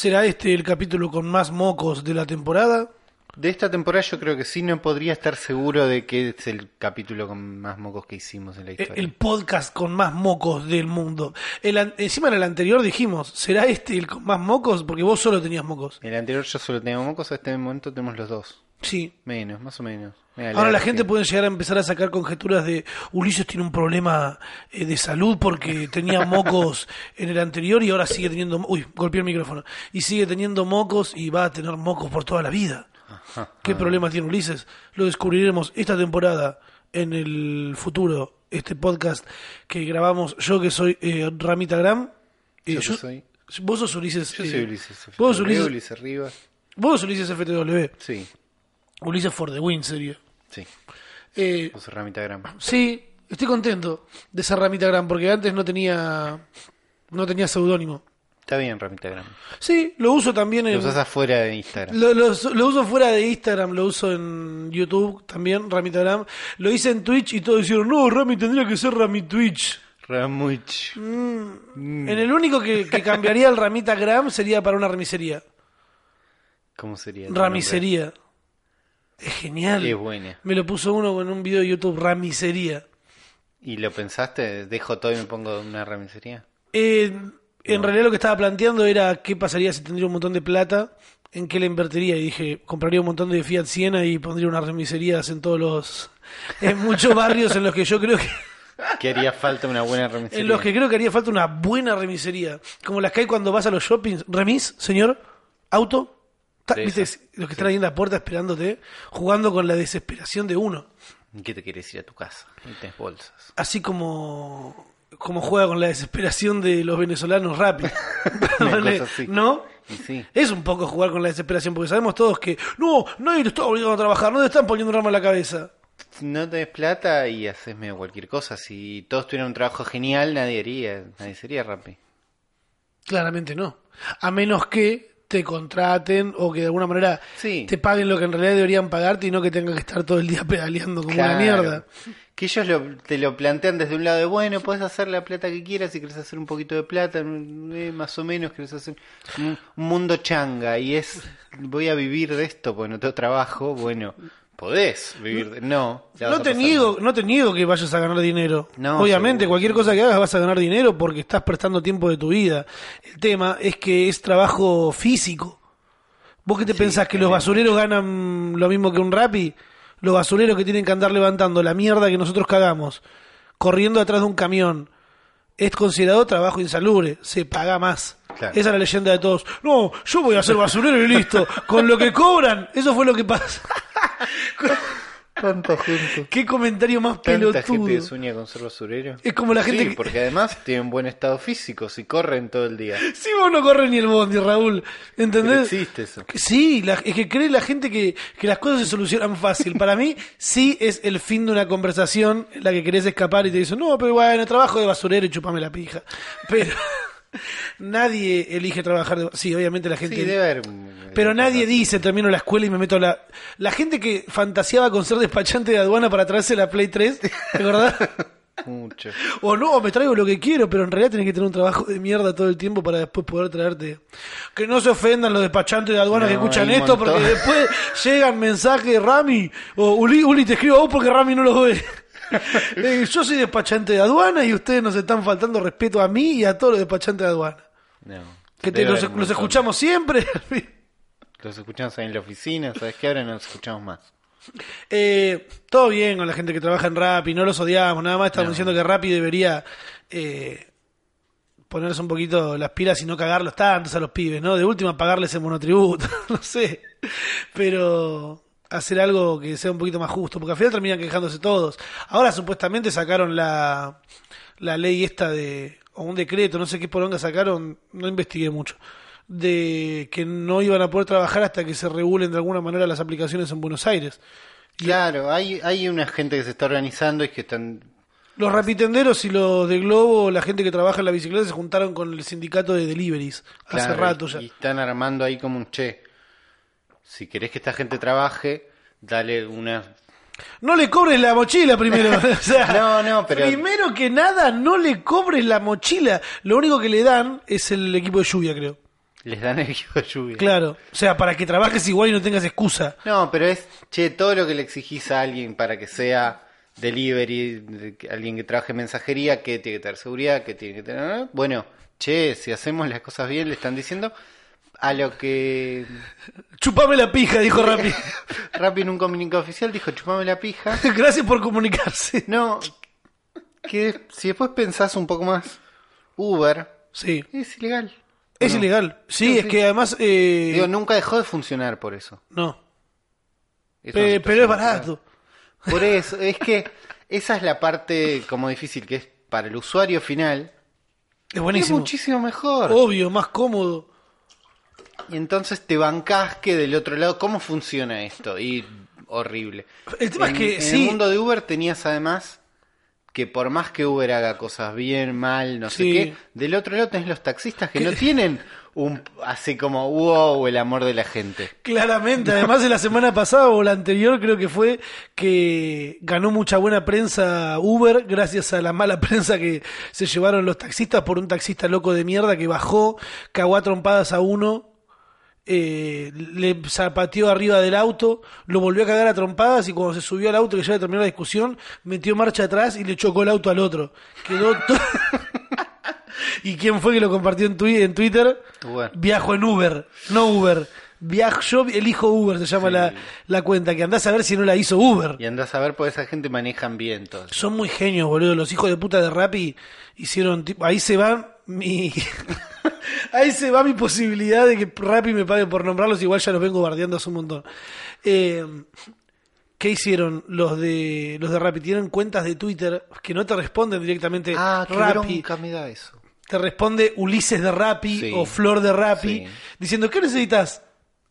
¿Será este el capítulo con más mocos de la temporada? De esta temporada yo creo que sí, no podría estar seguro de que es el capítulo con más mocos que hicimos en la E- historia. El podcast con más mocos del mundo. El encima en el anterior dijimos, ¿será este el con más mocos? Porque vos solo tenías mocos. El anterior yo solo tenía mocos, a este momento tenemos los dos. Sí. Menos, más o menos. Ahora la gente puede llegar a empezar a sacar conjeturas de Ulises tiene un problema eh, de salud porque tenía mocos en el anterior y ahora sigue teniendo... Uy, golpeé el micrófono. Y sigue teniendo mocos y va a tener mocos por toda la vida. ¿Qué problema tiene Ulises? Lo descubriremos esta temporada en el futuro. Este podcast que grabamos yo que soy eh, Ramita Gram. eh, Yo que soy- Vos sos Ulises. Yo eh, soy Ulises. Vos sos Ulises, Ulises Rivas. vos sos Ulises FTW. Sí, Ulises for the win, sí. Eh, Vos sos Ramita Grama. Sí, estoy contento de ser Ramita Gran porque antes no tenía no tenía seudónimo. Está bien, Ramita Grama. Sí, lo uso también en Lo usas afuera de Instagram. lo, lo- lo uso fuera de Instagram, lo uso en YouTube también, Ramita Gram. Lo hice en Twitch y todos dijeron, no, Rami tendría que ser Rami Twitch. Ramuch. En el único que, que cambiaría el Ramita Gram sería para una remisería. ¿Cómo sería? Ramisería. Es genial. Es buena. Me lo puso uno en un video de YouTube, Ramisería. ¿Y lo pensaste? ¿Dejo todo y me pongo una ramisería? Eh, en realidad lo que estaba planteando era qué pasaría si tendría un montón de plata, en qué la invertiría. Y dije, compraría un montón de Fiat Siena y pondría unas remiserías en todos los... En muchos barrios en los que yo creo que... Que haría falta una buena ramisería. En los que creo que haría falta una buena remisería. Como las que hay cuando vas a los shoppings. ¿Remis, señor? ¿Auto? Ta- ¿Viste? Los que están ahí en la puerta esperándote, jugando con la desesperación de uno. ¿Qué te quieres ir a tu casa? Y tenés bolsas. Así como, como juega con la desesperación de los venezolanos rápido. ¿No? Sí. Es un poco jugar con la desesperación, porque sabemos todos que no, nadie lo está obligando a trabajar, no le están poniendo un ramo en la cabeza. No tenés plata y haces medio cualquier cosa. Si todos tuvieran un trabajo genial, nadie haría. Nadie sería Rappi. Claramente no. A menos que te contraten o que de alguna manera Sí. te paguen lo que en realidad deberían pagarte y no que tengas que estar todo el día pedaleando como una mierda. Que ellos lo- te lo plantean desde un lado de, bueno, puedes hacer la plata que quieras si quieres hacer un poquito de plata, eh, más o menos, quieres hacer un, un mundo changa y es, voy a vivir de esto porque no tengo trabajo, bueno, podés vivir de... No, No te niego, no te niego que vayas a ganar dinero. No, Obviamente, seguro, cualquier cosa que hagas vas a ganar dinero porque estás prestando tiempo de tu vida. El tema es que es trabajo físico. ¿Vos qué te pensás que los basureros ganan lo mismo que un rapi? Los basureros que tienen que andar levantando la mierda que nosotros cagamos, corriendo atrás de un camión, es considerado trabajo insalubre, se paga más. Claro. Esa es la leyenda de todos. No, yo voy a ser basurero y listo. Con lo que cobran, eso fue lo que pasa. Tanta gente. Qué comentario más Tanta gente pelotudo. sueña con ser basurero. Es como la gente Sí, que- porque además tienen buen estado físico, si corren todo el día. Si vos no corres ni el bondi, Raúl. Pero ¿Entendés? existe eso. Sí, la- es que cree la gente que, que las cosas se solucionan fácil. Para mí, sí es el fin de una conversación en la que querés escapar y te dicen, no, pero bueno, trabajo de basurero y chupame la pija. Pero nadie elige trabajar de... Sí, obviamente la gente... Sí, debe haber... Pero nadie dice, termino la escuela y me meto a la... La gente que fantaseaba con ser despachante de aduana para traerse la Play 3, ¿te acordás? Mucho. O no, me traigo lo que quiero, pero en realidad tenés que tener un trabajo de mierda todo el tiempo para después poder traerte. Que no se ofendan los despachantes de aduana No, que escuchan esto, montón. porque después llegan mensajes, Rami, o Uli, Uli te escribo a vos porque Rami no los ve. Eh, yo soy despachante de aduana y ustedes nos están faltando respeto a mí y a todos los despachantes de aduana. No. Que te- los, escuchamos siempre. Los escuchamos ahí en la oficina, ¿sabes qué? Ahora no los escuchamos más. Eh, todo bien con la gente que trabaja en Rappi, no los odiamos, nada más estamos No. diciendo que Rappi debería eh, ponerse un poquito las pilas y no cagarlos tantos a los pibes, ¿no? De última pagarles el monotributo, no sé, pero hacer algo que sea un poquito más justo, porque al final terminan quejándose todos. Ahora supuestamente sacaron la, la ley esta de, o un decreto, no sé qué poronga sacaron, no investigué mucho, de que no iban a poder trabajar hasta que se regulen de alguna manera las aplicaciones en Buenos Aires. Claro, hay, hay una gente que se está organizando y que están... Los rapitenderos y los de Globo, la gente que trabaja en la bicicleta, se juntaron con el sindicato de deliveries hace rato ya. Y están armando ahí como un che. Si querés que esta gente trabaje, dale una... No le cobres la mochila primero. o sea, No, no, pero- Primero que nada, no le cobres la mochila. Lo único que le dan es el equipo de lluvia, creo. Les dan el equipo de lluvia. Claro. O sea, para que trabajes igual y no tengas excusa. No, pero es, che, todo lo que le exigís a alguien para que sea delivery, alguien que trabaje en mensajería, que tiene que tener seguridad, que tiene que tener... Bueno, che, si hacemos las cosas bien, le están diciendo a lo que Chupame la pija, dijo Rappi. Rappi en un comunicado oficial dijo, chupame la pija. Gracias por comunicarse. No, que si después pensás un poco más, Uber Sí. es ilegal. Es No. ilegal. Sí, es sí. que además... eh, Digo, nunca dejó de funcionar por eso. no. Es Pe- una pero es barato. Por eso, es que esa es la parte como difícil, que es para el usuario final. Es buenísimo. Es muchísimo mejor. Obvio, más cómodo. Y entonces te bancás que del otro lado, ¿cómo funciona esto? Y horrible. El tema en, es que en sí. el mundo de Uber tenías además que por más que Uber haga cosas bien, mal, no sé qué, del otro lado tenés los taxistas que no tienen un así como wow el amor de la gente. Claramente, además de la semana pasada o la anterior creo que fue que ganó mucha buena prensa Uber gracias a la mala prensa que se llevaron los taxistas por un taxista loco de mierda que bajó, cagó a trompadas a uno, eh, le zapateó arriba del auto, lo volvió a cagar a trompadas y cuando se subió al auto que ya había terminado la discusión, metió marcha atrás y le chocó el auto al otro. Quedó to- ¿Y quién fue que lo compartió en Twitter? Uber. Viajo en Uber, no Uber. Viajo, yo elijo Uber, se llama Sí. la, la cuenta, que andás a ver si no la hizo Uber. Y andás a ver, pues esa gente manejan bien todo. Son muy genios, boludo. Los hijos de puta de Rappi hicieron ahí se va mi ahí se va mi posibilidad de que Rappi me pague por nombrarlos, igual ya los vengo bardeando hace un montón. Eh, ¿Qué hicieron los de los de Rappi? Tienen cuentas de Twitter que no te responden directamente Ah, qué Rappi. bronca me da eso. te responde Ulises de Rappi Sí. o Flor de Rappi, Sí. diciendo, ¿qué necesitas?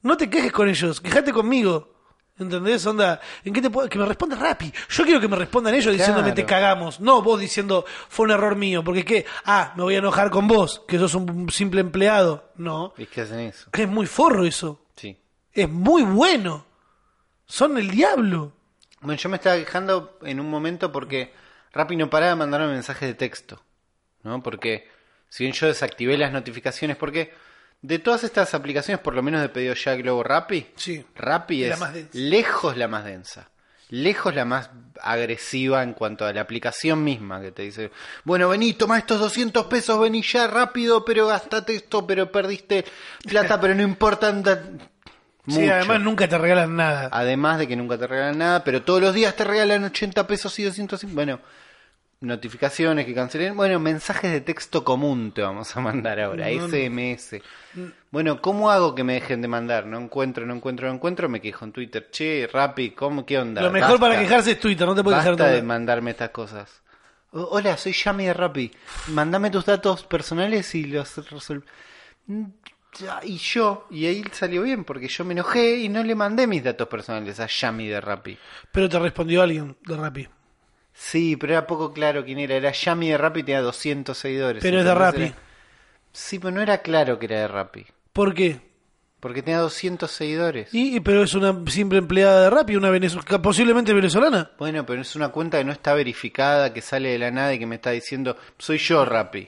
No te quejes con ellos, quejate conmigo. ¿Entendés? Onda, ¿en qué te puedo? Que me responda Rappi. Yo quiero que me respondan ellos diciéndome te cagamos. No vos diciendo fue un error mío. Porque qué? Ah, me voy a enojar con vos, que sos un simple empleado. No. ¿Y qué hacen eso? Es muy forro eso. Sí. Es muy bueno. Son el diablo. Bueno, yo me estaba quejando en un momento porque Rappi no paraba de mandarme mensajes de texto. ¿No? Porque si bien yo desactivé las notificaciones, porque de todas estas aplicaciones, por lo menos de pedido ya Globo Rappi, Sí. Rappi La es más densa. lejos la más densa. Lejos la más agresiva en cuanto a la aplicación misma que te dice, bueno, vení, toma estos 200 pesos, vení ya rápido, pero gastate esto, pero perdiste plata, pero no importa. anda- Sí, Mucho. además nunca te regalan nada. Además de que nunca te regalan nada, pero todos los días te regalan 80 pesos y 200. Bueno, notificaciones que cancelen. Bueno, mensajes de texto común te vamos a mandar ahora, No, no. SMS. Bueno, ¿cómo hago que me dejen de mandar? No encuentro, no encuentro, no encuentro. Me quejo en Twitter. Che, Rappi, ¿cómo, ¿qué onda? Lo mejor Basta. para quejarse es Twitter, no te puedes quejar Basta de mandarme estas cosas. O- Hola, soy Yami de Rappi. Mándame tus datos personales y los resol- Mm, Y yo, y ahí salió bien, porque yo me enojé y no le mandé mis datos personales a Yami de Rappi. Pero te respondió alguien de Rappi. Sí, pero era poco claro quién era. Era Yami de Rappi y tenía 200 seguidores. Pero es de Rappi. era- Sí, pero no era claro que era de Rappi. ¿Por qué? Porque tenía 200 seguidores. Y, pero es una simple empleada de Rappi, una posiblemente venezolana. Bueno, pero es una cuenta que no está verificada, que sale de la nada y que me está diciendo, soy yo Rappi.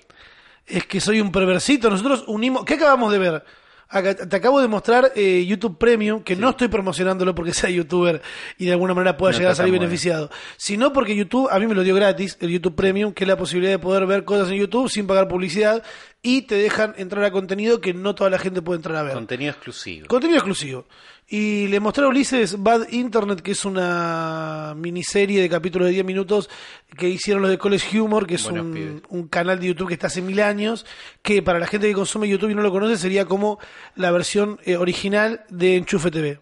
Es que soy un perversito. Nosotros unimos. ¿Qué acabamos de ver? Acá- te acabo de mostrar eh, YouTube Premium, que no estoy promocionándolo porque sea youtuber y de alguna manera pueda No llegar a salir beneficiado, sino porque YouTube a mí me lo dio gratis, el YouTube Premium, que es la posibilidad de poder ver cosas en YouTube sin pagar publicidad y te dejan entrar a contenido que no toda la gente puede entrar a ver. Contenido exclusivo. Contenido exclusivo. Y le mostré a Ulises Bad Internet, que es una miniserie de capítulos de 10 minutos que hicieron los de College Humor, que es un, canal de YouTube que está hace mil años, que para la gente que consume YouTube y no lo conoce sería como la versión eh, original de Enchufe TV.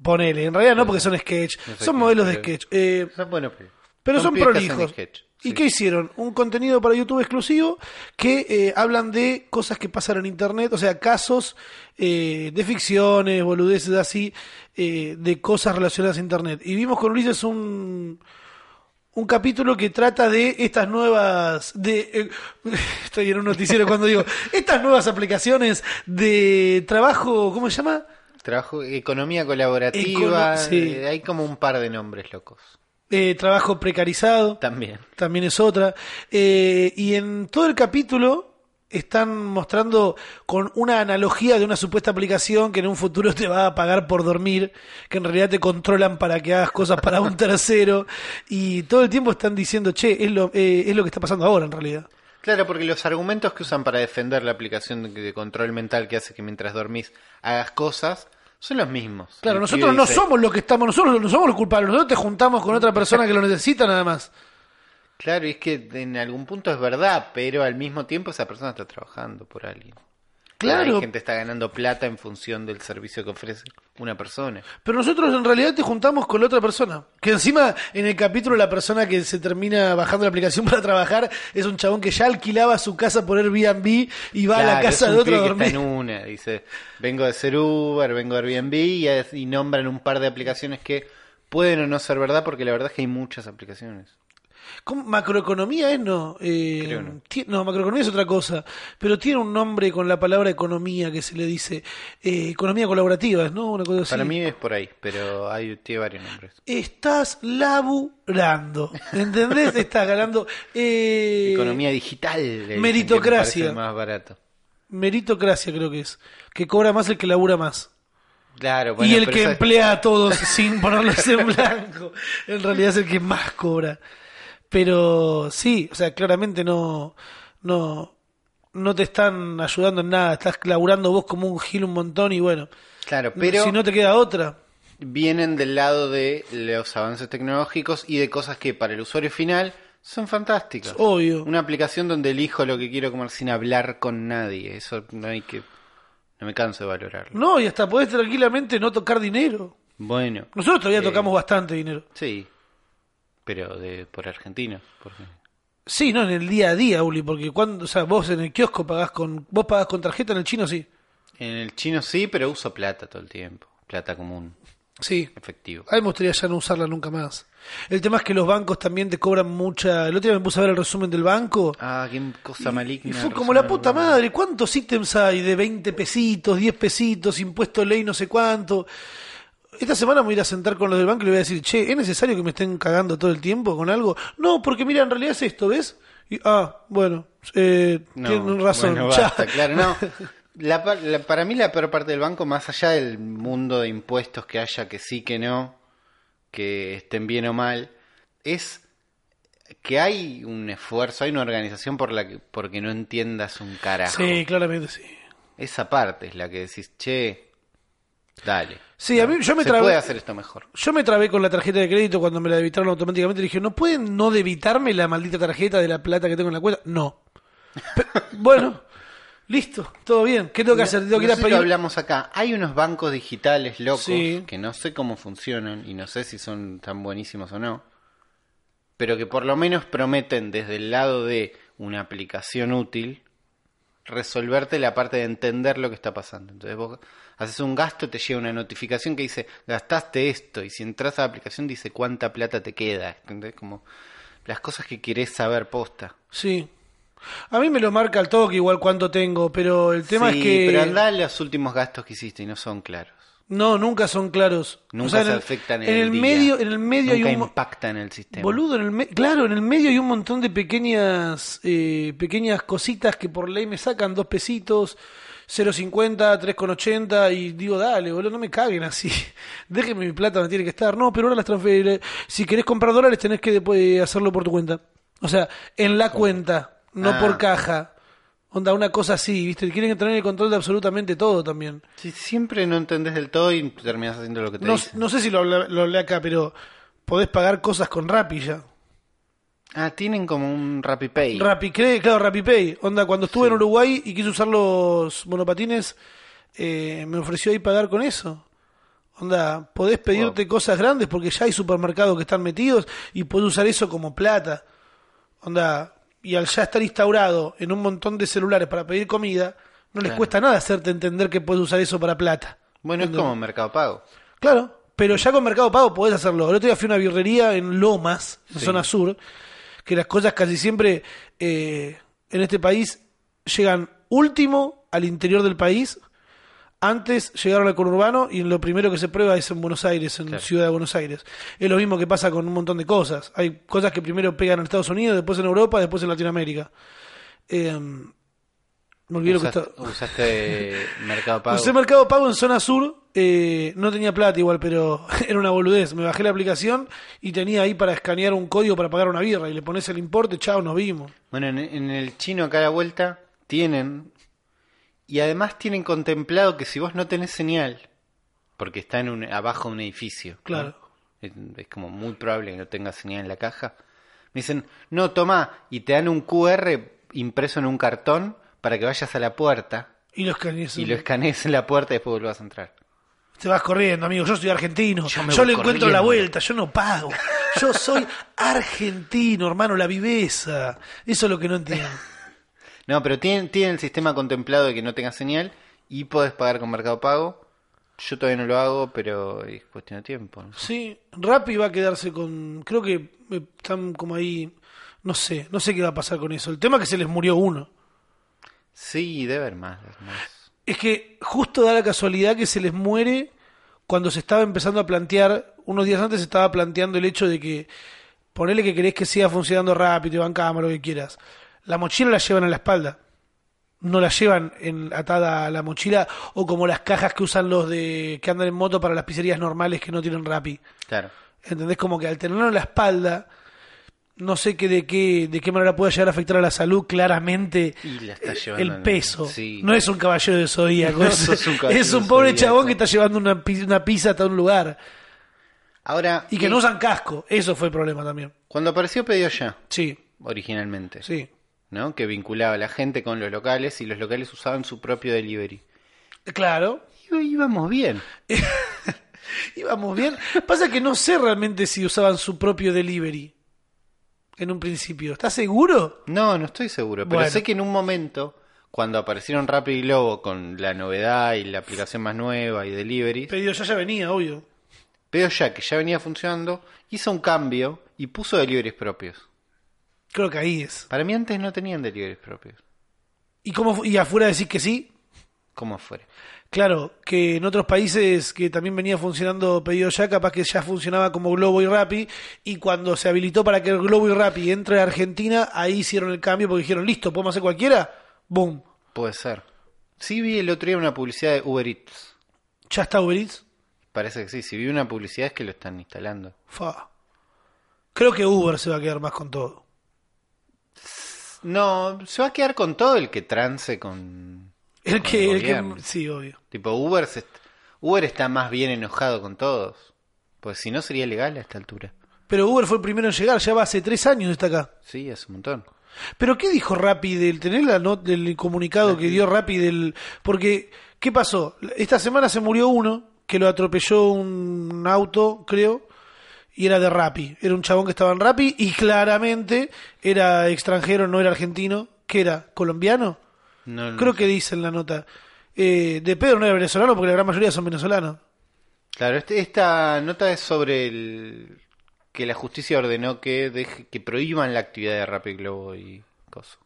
Ponele, en realidad no porque son sketch, No sé son modelos de sketch. Eh, Son buenos pibes. Pero son, prolijos. ¿Y sí. qué hicieron? Un contenido para YouTube exclusivo que eh, hablan de cosas que pasan en Internet, o sea, casos eh, de ficciones, boludeces así, eh, de cosas relacionadas a Internet. Y vimos con Ulises un, un capítulo que trata de estas nuevas, de, eh, estoy en un noticiero cuando digo, estas nuevas aplicaciones de trabajo, ¿cómo se llama? Trabajo, economía colaborativa, Econo- sí. eh, hay como un par de nombres locos. Eh, trabajo precarizado. También. también es otra. Eh, y en todo el capítulo están mostrando con una analogía de una supuesta aplicación que en un futuro te va a pagar por dormir, que en realidad te controlan para que hagas cosas para un tercero, y todo el tiempo están diciendo, che, es lo, eh, es lo que está pasando ahora en realidad. Claro, porque los argumentos que usan para defender la aplicación de control mental que hace que mientras dormís hagas cosas son los mismos. Claro, El nosotros no dice, somos los que estamos, nosotros no somos los culpables, nosotros te juntamos con otra persona que lo necesita nada más. Claro, y es que en algún punto es verdad, pero al mismo tiempo esa persona está trabajando por alguien. Claro. Hay gente está ganando plata en función del servicio que ofrece una persona. Pero nosotros en realidad te juntamos con la otra persona. Que encima en el capítulo la persona que se termina bajando la aplicación para trabajar es un chabón que ya alquilaba su casa por Airbnb y va a la casa de otro a que está dormir. en una, dice, vengo de ser Uber, vengo de Airbnb y, es- y nombran un par de aplicaciones que pueden o no ser verdad porque la verdad es que hay muchas aplicaciones. ¿Cómo? Macroeconomía es no. Eh, Creo no. macroeconomía es otra cosa. Pero tiene un nombre con la palabra economía que se le dice. eh, economía colaborativa, ¿no? Una cosa así. Para mí es por ahí, pero hay tiene varios nombres. Estás laburando. ¿Entendés? Estás ganando. eh, Economía digital. meritocracia. me más barato. Meritocracia creo que es. Que cobra más el que labura más. Claro, bueno, y el que emplea a todos sin ponerlos en blanco. En realidad es el que más cobra. Pero sí, o sea, claramente no, no, no te están ayudando en nada. Estás laburando vos como un gil un montón y bueno. Claro, pero si no te queda otra. vienen del lado de los avances tecnológicos y de cosas que para el usuario final son fantásticas. Obvio. Una aplicación donde elijo lo que quiero comer sin hablar con nadie. Eso no hay que. No me canso de valorarlo. No, y hasta podés tranquilamente no tocar dinero. Bueno, Nosotros todavía Eh. tocamos bastante dinero. sí. Pero de por Argentina. Porque... Sí, no en el día a día, Uli, porque cuando, o sea, vos en el kiosco pagás con, vos pagás con tarjeta, en el chino sí. En el chino sí, pero uso plata todo el tiempo. Plata común, Sí. efectivo. A mí me gustaría ya no usarla nunca más. El tema es que los bancos también te cobran mucha. El otro día me puse a ver el resumen del banco. Ah, qué cosa maligna. Y fue como la puta madre. ¿Cuántos ítems hay de 20 pesitos, 10 pesitos, impuesto ley, no sé cuánto? Esta semana me voy a ir a sentar con los del banco y le voy a decir, che, ¿es necesario que me estén cagando todo el tiempo con algo? No, porque mira, en realidad es esto, ¿ves? Y, ah, bueno, eh, No, tienen razón. bueno, basta, claro, no. La- para mí la peor parte del banco, más allá del mundo de impuestos que haya, que sí, que no, que estén bien o mal, es que hay un esfuerzo, hay una organización por la que, porque no entiendas un carajo. Sí, claramente sí. Esa parte es la que decís, che, dale. Sí, a mí yo me Se trabé. puede hacer esto mejor. Yo me trabé con la tarjeta de crédito cuando me la debitaron automáticamente. Dije, ¿no pueden no debitarme la maldita tarjeta de la plata que tengo en la cuenta? No. Bueno, listo, todo bien. ¿Qué tengo que hacer? Tengo que ir a pedir. hablamos acá. Hay unos bancos digitales locos Sí. que no sé cómo funcionan y no sé si son tan buenísimos o no, pero que por lo menos prometen desde el lado de una aplicación útil resolverte la parte de entender lo que está pasando. Entonces vos haces un gasto, te llega una notificación que dice gastaste esto y si entras a la aplicación dice cuánta plata te queda. ¿entendés? Como las cosas que querés saber posta. Sí. A mí me lo marca al toque igual cuánto tengo, pero el tema Sí, es que... pero anda a los últimos gastos que hiciste y no son claros. No, nunca son claros. Nunca O sea, en se el- afectan en, en el, el día. medio, en el medio Nunca hay un impactan en el sistema. Boludo, en el me- claro, en el medio hay un montón de pequeñas eh, pequeñas cositas que por ley me sacan dos pesitos, 0.50, 3.80 y digo, dale, boludo, no me caguen así. Déjenme mi plata donde tiene que estar. No, pero ahora las transferiré. Si querés comprar dólares tenés que después hacerlo por tu cuenta. O sea, en la cuenta, no Ah. por caja. Onda, una cosa así, ¿viste? Quieren tener el control de absolutamente todo también. Sí, siempre no entendés del todo y terminás haciendo lo que te No, dicen. no sé si lo hablé, lo hablé acá, pero podés pagar cosas con Rappi ya. Ah, tienen como un RappiPay. RappiCre, claro, RappiPay. Onda, cuando estuve en Uruguay y quise usar los monopatines, eh, me ofreció ahí pagar con eso. Onda, podés pedirte cosas grandes porque ya hay supermercados que están metidos y podés usar eso como plata. Onda, y al ya estar instaurado en un montón de celulares para pedir comida, no les Claro. cuesta nada hacerte entender que puedes usar eso para plata. bueno, es como Mercado Pago. Claro, pero ya con Mercado Pago podés hacerlo. El otro día fui a una birrería en Lomas, en Sí. zona sur, que las cosas casi siempre eh, en este país llegan último al interior del país. Antes llegaron al conurbano y lo primero que se prueba es en Buenos Aires, en Claro. Ciudad de Buenos Aires. Es lo mismo que pasa con un montón de cosas. Hay cosas que primero pegan en Estados Unidos, después en Europa, después en Latinoamérica. Eh, Me olvidé lo que estaba. usaste Mercado Pago. Usé Mercado Pago en zona sur, eh, no tenía plata igual, pero era una boludez. Me bajé la aplicación y tenía ahí para escanear un código para pagar una birra y le pones el importe, chao, nos vimos. Bueno, en, en el chino acá a la vuelta tienen, y además tienen contemplado que si vos no tenés señal, porque está en un, abajo de un edificio, ¿no? Claro. es, es como muy probable que no tengas señal en la caja, me dicen, no, toma, y te dan un QR impreso en un cartón para que vayas a la puerta Y los escanees. y lo escanees en la puerta y después vuelvas a entrar. Te vas corriendo, amigo. Yo soy argentino. Yo le encuentro la vuelta. Yo no pago. Yo soy argentino, hermano. La viveza. Eso es lo que no entiendo. No, pero tienen, tienen el sistema contemplado de que no tengas señal y podés pagar con Mercado Pago. Yo todavía no lo hago, pero es cuestión de tiempo. ¿no? Sí, Rappi va a quedarse con. Creo que están como ahí. No sé. No sé qué va a pasar con eso. El tema es que se les murió uno. Sí, debe haber más. debe haber más. Es que justo da la casualidad que se les muere cuando se estaba empezando a plantear, unos días antes se estaba planteando el hecho de que ponele que querés que siga funcionando rápido, y bancamos, lo que quieras. La mochila la llevan a la espalda. No la llevan en, atada a la mochila o como las cajas que usan los de que andan en moto para las pizzerías normales que no tienen Rappi. Claro. ¿Entendés? Como que al tenerlo en la espalda, no sé qué de qué de qué manera puede llegar a afectar a la salud claramente Y la está eh, llevando el peso. sí. No es un caballero de zodíaco, No es, un es un pobre zodíaco. chabón que está llevando una, una pizza hasta un lugar Ahora, y que eh, no usan casco. Eso fue el problema también. cuando apareció Pedido Ya, Sí, originalmente, sí. ¿no? Que vinculaba a la gente con los locales y los locales usaban su propio delivery. Claro. Y íbamos bien. Íbamos bien. Pasa que no sé realmente si usaban su propio delivery en un principio. ¿Estás seguro? No, no estoy seguro, pero Bueno. sé que en un momento, cuando aparecieron Rappi y Globo con la novedad y la aplicación más nueva y delivery, Pedido ya ya venía, obvio. Pedido Ya, que ya venía funcionando, hizo un cambio y puso deliveries propios. Creo que ahí es. Para mí antes no tenían deliveries propios. ¿Y cómo y afuera decís que sí? Como fuera. Claro, que en otros países que también venía funcionando pedido ya, capaz que ya funcionaba como Globo y Rappi, y cuando se habilitó para que el Globo y Rappi entre a Argentina, ahí hicieron el cambio porque dijeron, listo, ¿podemos hacer cualquiera? Boom, Puede ser. Sí vi el otro día una publicidad de Uber Eats. ya está Uber Eats. Parece que sí. Si vi una publicidad es que lo están instalando. Fa. Creo que Uber se va a quedar más con todo. No, se va a quedar con todo el que trance con... El que, el que, sí, obvio. Tipo, Uber, se Uber está más bien enojado con todos. Pues si no sería legal a esta altura. Pero Uber fue el primero en llegar, ya va hace tres años está acá. Sí, es un montón. Pero ¿qué dijo Rappi del tener la not del comunicado que dio Rappi del porque qué pasó? Esta semana se murió uno que lo atropelló un auto, creo, y era de Rappi. Era un chabón que estaba en Rappi y claramente era extranjero, no era argentino, ¿qué era? ¿Colombiano? No, no Creo sé. que dice en la nota. Eh, de Pedro no era venezolano porque la gran mayoría son venezolanos. Claro, este- esta nota es sobre el que la justicia ordenó que deje, que prohíban la actividad de Rappi Globo y coso.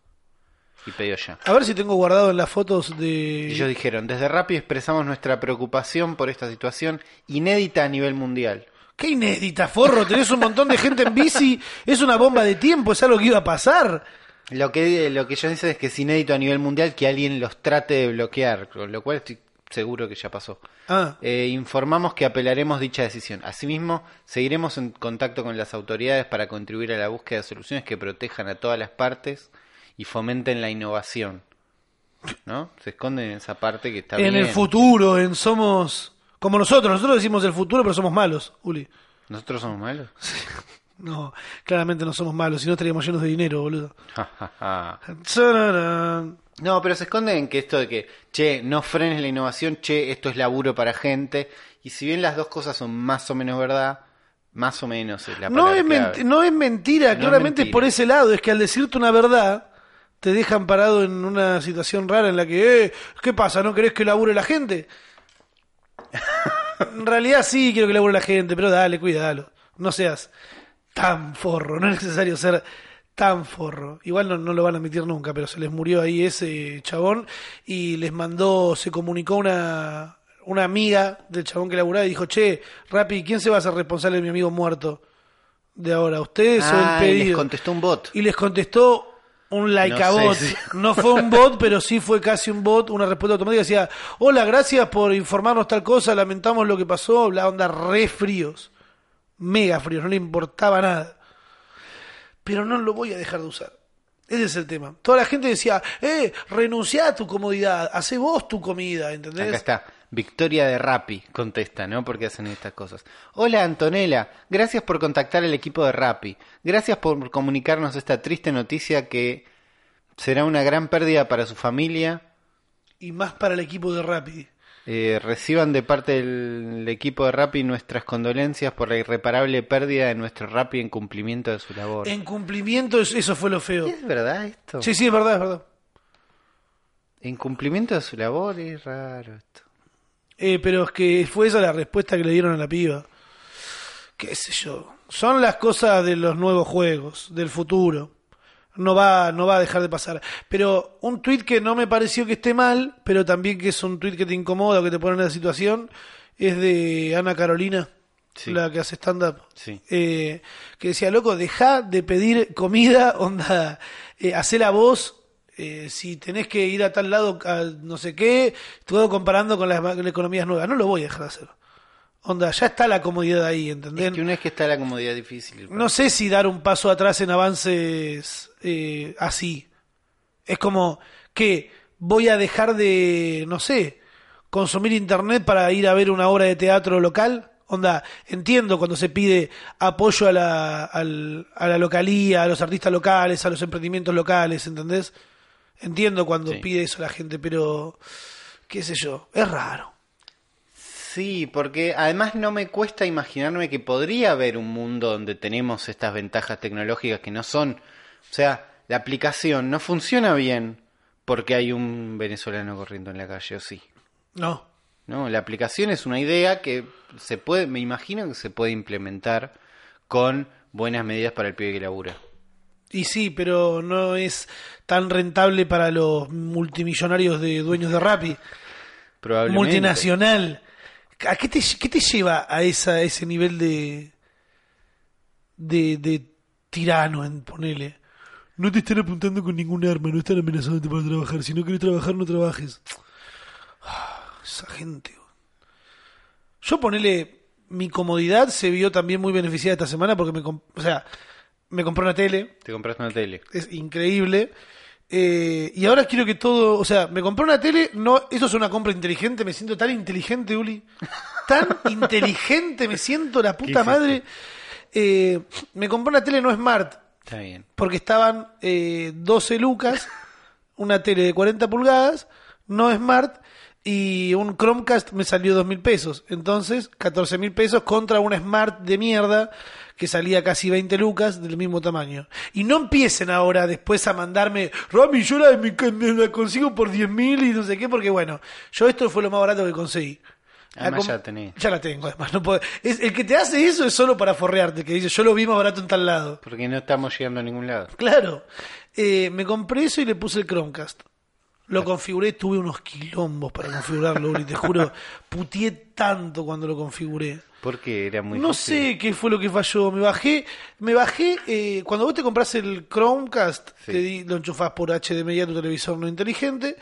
Y pedido ya. A ver si tengo guardado en las fotos de ellos dijeron, desde Rappi expresamos nuestra preocupación por esta situación inédita a nivel mundial. Qué inédita, forro, tenés un montón de gente en bici, es una bomba de tiempo, es algo que iba a pasar. Lo que, lo que ellos dicen es que es inédito a nivel mundial que alguien los trate de bloquear, con lo cual estoy seguro que ya pasó. Ah, Eh, informamos que apelaremos dicha decisión. Asimismo, seguiremos en contacto con las autoridades para contribuir a la búsqueda de soluciones que protejan a todas las partes y fomenten la innovación. ¿No? Se esconden en esa parte que está en bien. el futuro, en somos como nosotros, nosotros decimos el futuro, pero somos malos, Uli. ¿Nosotros somos malos? No, claramente no somos malos, si no estaríamos llenos de dinero, boludo. No, pero se esconden en que esto de que, che, no frenes la innovación, che, esto es laburo para gente. Y si bien las dos cosas son más o menos verdad, más o menos es la No es, no es mentira, No claramente es mentira. por ese lado, es que al decirte una verdad te dejan parado en una situación rara en la que, eh, ¿qué pasa? ¿No querés que labure la gente? en realidad sí quiero que labure la gente, pero dale, cuídalo. No seas tan forro, no es necesario ser tan forro. Igual no, no lo van a admitir nunca, pero se les murió ahí ese chabón y les mandó, se comunicó una, una amiga del chabón que laburaba y dijo, che, Rappi, ¿quién se va a hacer responsable de mi amigo muerto de ahora? ¿Ustedes o Ah, el y les pedido? contestó un bot. Y les contestó un like No a sé bot. No fue un bot, pero sí fue casi un bot, una respuesta automática. Decía, hola, gracias por informarnos tal cosa, lamentamos lo que pasó, la onda re fríos. Mega fríos, no le importaba nada. Pero no lo voy a dejar de usar. Ese es el tema. Toda la gente decía, eh, renuncia a tu comodidad, hace vos tu comida, ¿entendés? Acá está. Victoria de Rappi contesta, ¿no? Porque hacen estas cosas. Hola Antonella, gracias por contactar al equipo de Rappi. Gracias por comunicarnos esta triste noticia que será una gran pérdida para su familia. Y más para el equipo de Rappi. Eh, reciban de parte del equipo de Rappi nuestras condolencias por la irreparable pérdida de nuestro Rappi en cumplimiento de su labor. En cumplimiento, es- eso fue lo feo. ¿Es verdad esto? Sí, sí, es verdad, es verdad. En cumplimiento de su labor es raro esto. Eh, pero es que fue esa la respuesta que le dieron a la piba. Qué sé yo. Son las cosas de los nuevos juegos, del futuro. No va, no va a dejar de pasar. Pero un tweet que no me pareció que esté mal, pero también que es un tweet que te incomoda o que te pone en la situación, es de Ana Carolina, Sí. la que hace stand-up. Sí. Eh, que decía, loco, deja de pedir comida, onda, eh, hacé la voz, eh, si tenés que ir a tal lado, a no sé qué, todo comparando con las, con economías nuevas. No lo voy a dejar de hacer. Onda, ya está la comodidad ahí, ¿entendés? Es que una vez que está la comodidad difícil. No sé si dar un paso atrás en avances eh, así. Es como que voy a dejar de, no sé, consumir internet para ir a ver una obra de teatro local. Onda, entiendo cuando se pide apoyo a la, al- a la localía, a los artistas locales, a los emprendimientos locales, ¿entendés? Entiendo cuando Sí. pide eso la gente, pero qué sé yo, es raro. Sí, porque además no me cuesta imaginarme que podría haber un mundo donde tenemos estas ventajas tecnológicas que no son, o sea, la aplicación no funciona bien porque hay un venezolano corriendo en la calle, o sí. No, No, la aplicación es una idea que se puede, me imagino que se puede implementar con buenas medidas para el pibe que labura. Y sí, pero no es tan rentable para los multimillonarios de dueños de Rappi. Probablemente. Multinacional. ¿A qué te, qué te lleva a esa, a ese nivel de, de, de tirano, en ponele? No te están apuntando con ningún arma, no están amenazándote para trabajar. Si no quieres trabajar, no trabajes. Ah, Esa gente. Yo ponele, mi comodidad se vio también muy beneficiada esta semana porque me, comp- o sea, me compré una tele, Te compraste una tele. es increíble. Eh, y ahora quiero que todo, o sea, me compré una tele, no, eso es una compra inteligente, me siento tan inteligente, Uli, tan inteligente, me siento la puta madre. Eh, me compré una tele no smart, Está bien. porque estaban eh, 12 lucas, una tele de 40 pulgadas, no smart, y un Chromecast me salió 2 mil pesos. Entonces, 14 mil pesos contra una smart de mierda que salía casi 20 lucas del mismo tamaño. Y no empiecen ahora después a mandarme, Rami, yo la, me, me la consigo por 10 mil y no sé qué, porque bueno, yo esto fue lo más barato que conseguí. La Además com- ya tenés. Ya la tengo, además. No puedo- es, el que te hace eso es solo para forrearte, que dice, yo lo vi más barato en tal lado. Porque no estamos llegando a ningún lado. Claro. Eh, me compré eso y le puse el Chromecast. Lo configuré, tuve unos quilombos para configurarlo, Uri, te juro. Putié tanto cuando lo configuré. Porque era muy No difícil. sé qué fue lo que falló. Me bajé, me bajé, eh, cuando vos te compras el Chromecast, Sí. te lo enchufás por HDMI a tu televisor no inteligente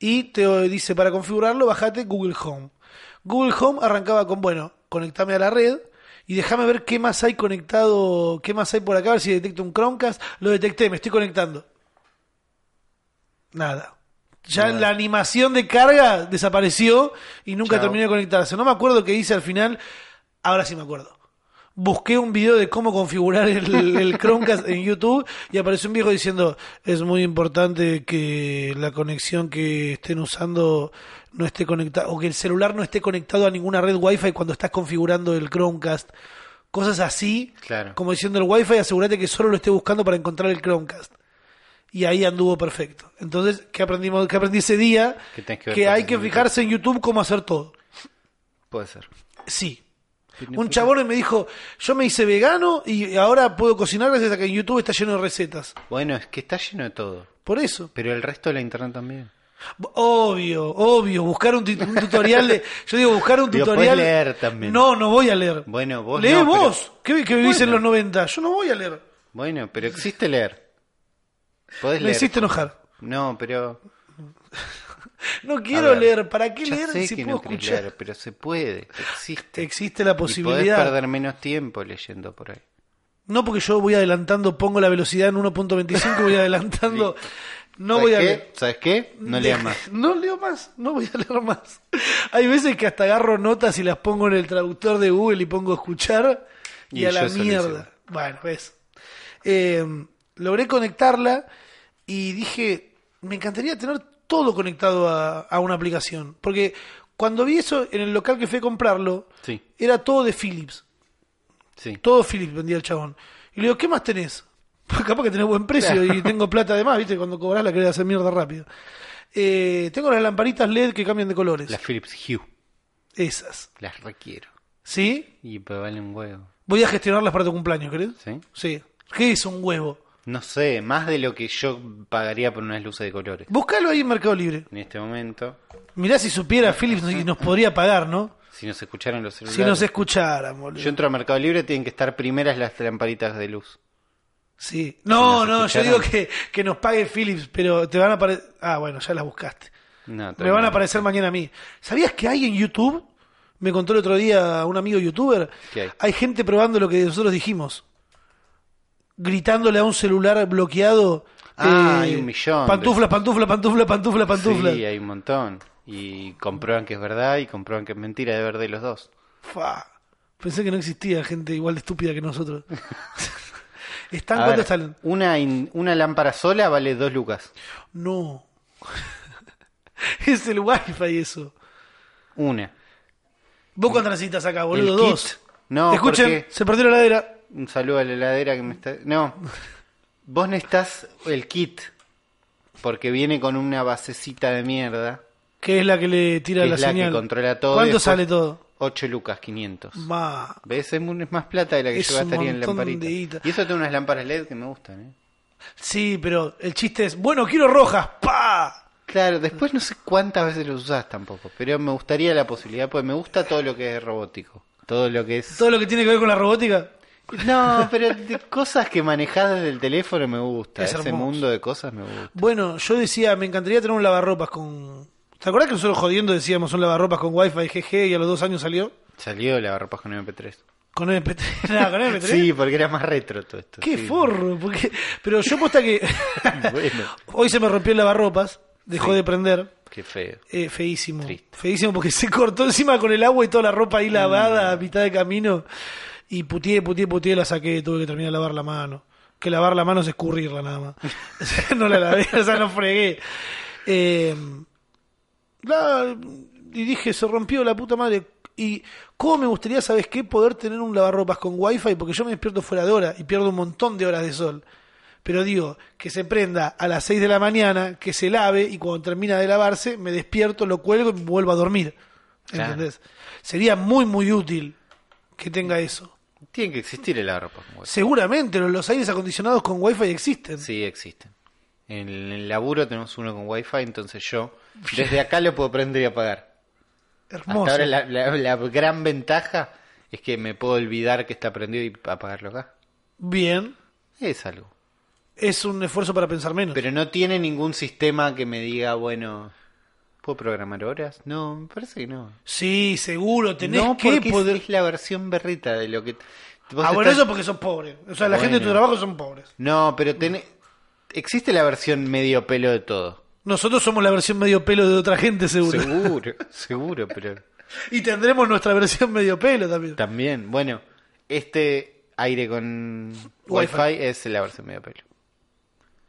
y te dice para configurarlo, bajate Google Home. Google Home arrancaba con, bueno, conectame a la red y déjame ver qué más hay conectado, qué más hay por acá, a ver si detecto un Chromecast. Lo detecté, me estoy conectando. Nada. Ya Nada. la animación de carga desapareció y nunca Chao. terminé de conectarse. No me acuerdo qué hice al final. Ahora sí me acuerdo. Busqué un video de cómo configurar el, el Chromecast en YouTube y apareció un viejo diciendo es muy importante que la conexión que estén usando no esté conectada o que el celular no esté conectado a ninguna red Wi-Fi cuando estás configurando el Chromecast. Cosas así, Claro. como diciendo el Wi-Fi, asegúrate que solo lo esté buscando para encontrar el Chromecast. Y ahí anduvo perfecto. Entonces, ¿qué aprendimos? ¿Qué aprendí ese día? Que que hay que fijarse en YouTube cómo hacer todo. Puede ser. Sí. Un chabón me dijo, yo me hice vegano y ahora puedo cocinar gracias a que en YouTube está lleno de recetas. Bueno, es que está lleno de todo. Por eso. Pero el resto de la internet también. Obvio, obvio, buscar un, tutorial de... Yo digo, buscar un Digo, tutorial... podés leer también. No, no voy a leer. Bueno, vos Lee no, pero- vos, que, que vivís en los 90. Yo no voy a leer. Bueno, pero existe leer. Podés Me leer. hiciste enojar. No, pero. No quiero ver, leer. ¿Para qué leer sé si que puedo no escuchar? leer, pero se puede. Existe. Existe la posibilidad. perder menos tiempo leyendo por ahí. No porque yo voy adelantando, pongo la velocidad en 1.25, voy adelantando. No voy a ¿Sabes leer. qué? ¿Sabes qué? No leas más. No leo más, no voy a leer más. Hay veces que hasta agarro notas y las pongo en el traductor de Google y pongo escuchar y, Y a la mierda. Bueno, ves. Eh, logré conectarla y dije, me encantaría tener todo conectado a, a una aplicación. Porque cuando vi eso en el local que fui a comprarlo, Sí, era todo de Philips. sí. Todo Philips vendía el chabón. Y le digo, ¿qué más tenés? Pues capaz que tenés buen precio y tengo plata de más, ¿viste? Cuando cobras la querés hacer mierda rápido. Eh, tengo las lamparitas LED que cambian de colores. Las Philips Hue. Esas. Las requiero. ¿Sí? Y pues vale un huevo. Voy a gestionarlas para tu cumpleaños, ¿querés? ¿Sí? Sí. ¿Qué es un huevo? No sé, más de lo que yo pagaría por unas luces de colores. Búscalo ahí en Mercado Libre. En este momento, Mirá si supiera Philips y nos podría pagar, ¿no? si nos escucharan los celulares. Si nos escucharan, boludo. Yo entro a Mercado Libre, tienen que estar primeras las lamparitas de luz. Sí. No, Si nos no, yo digo que, que nos pague Philips, pero te van a aparecer... Ah, bueno, ya las buscaste. No, Me van a aparecer mañana a mí. ¿Sabías que hay en YouTube? Me contó el otro día un amigo youtuber. ¿Qué hay? gente probando lo que nosotros dijimos. Gritándole a un celular bloqueado. Ah, hay un millón de- Pantufla, pantufla, pantufla, pantufla, pantufla. Sí, hay un montón. Y comprueban que es verdad y comprueban que es mentira de ver de los dos. Fa. Pensé que no existía gente igual de estúpida que nosotros. ¿Están cuánto están? Una, in- una lámpara sola vale dos lucas. No. es el wifi eso. Una. ¿Vos cuánto necesitas acá, boludo? Dos. No, Escuchen, porque- se perdió la heladera. Un saludo a la heladera que me está... No. Vos necesitas el kit. Porque viene con una basecita de mierda. Que es la que le tira Que la es la que señal. controla todo ¿Cuánto sale todo? 8 lucas 500. Ma. ¿Ves? Es, más plata de la que Es yo gastaría en montón lamparita. de guita. Y eso tiene unas lámparas LED que me gustan, ¿eh? Sí, pero el chiste es, bueno, quiero rojas, pa. Claro, después no sé cuántas veces los usás tampoco, pero me gustaría la posibilidad, porque me gusta todo lo que es robótico. Todo lo que es... Todo lo que tiene que ver con la robótica. No, pero de cosas que manejás desde el teléfono me gusta. Es Ese hermoso. mundo de cosas me gusta. Bueno, yo decía, me encantaría tener un lavarropas con... ¿Te acuerdas que nosotros jodiendo decíamos un lavarropas con wifi GG y a los dos años salió? Salió la ropa con MP3. Con MP3. Nada, con MP3. Sí, porque era más retro todo esto. Qué sí. forro. Porque... Pero yo posta que... Bueno, Hoy se me rompió el lavarropas, dejó Sí. de prender. qué feo. Eh, feísimo. Triste. Feísimo porque se cortó encima con el agua y toda la ropa ahí lavada a mitad de camino. Y putié, putié, putié, la saqué, tuve que terminar de lavar la mano. Que lavar la mano es escurrirla nada más. no la lavé, o sea, no fregué. Eh, la- y dije, se rompió la puta madre. Y cómo me gustaría, ¿sabes qué? Poder tener un lavarropas con wifi, porque yo me despierto fuera de hora y pierdo un montón de horas de sol. Pero digo, que se prenda a las 6 de la mañana, que se lave y cuando termina de lavarse, me despierto, lo cuelgo y me vuelvo a dormir. Claro. ¿Entendés? Sería muy, muy útil que tenga eso. Tiene que existir el wifi. Seguramente los- los aires acondicionados con wifi existen. Sí, existen. En el laburo tenemos uno con wifi, entonces yo desde acá lo puedo prender y apagar. Hermoso. Hasta ahora la, la- la gran ventaja es que me puedo olvidar que está prendido y apagarlo acá. Bien. Es algo. Es un esfuerzo para pensar menos. Pero no tiene ningún sistema que me diga, bueno, ¿puedo programar horas? No, me parece que no. Sí, seguro, tenés no, que porque es- poder... es, la versión berrita de lo que... Ah, bueno, estás- eso porque son pobres. O sea, la gente de tu trabajo son pobres. No, pero tiene... existe la versión medio pelo de todo. Nosotros somos la versión medio pelo de otra gente, seguro. Seguro, seguro, pero Y tendremos nuestra versión medio pelo también. también, bueno, este aire con Wi-Fi. Wi-Fi es la versión medio pelo.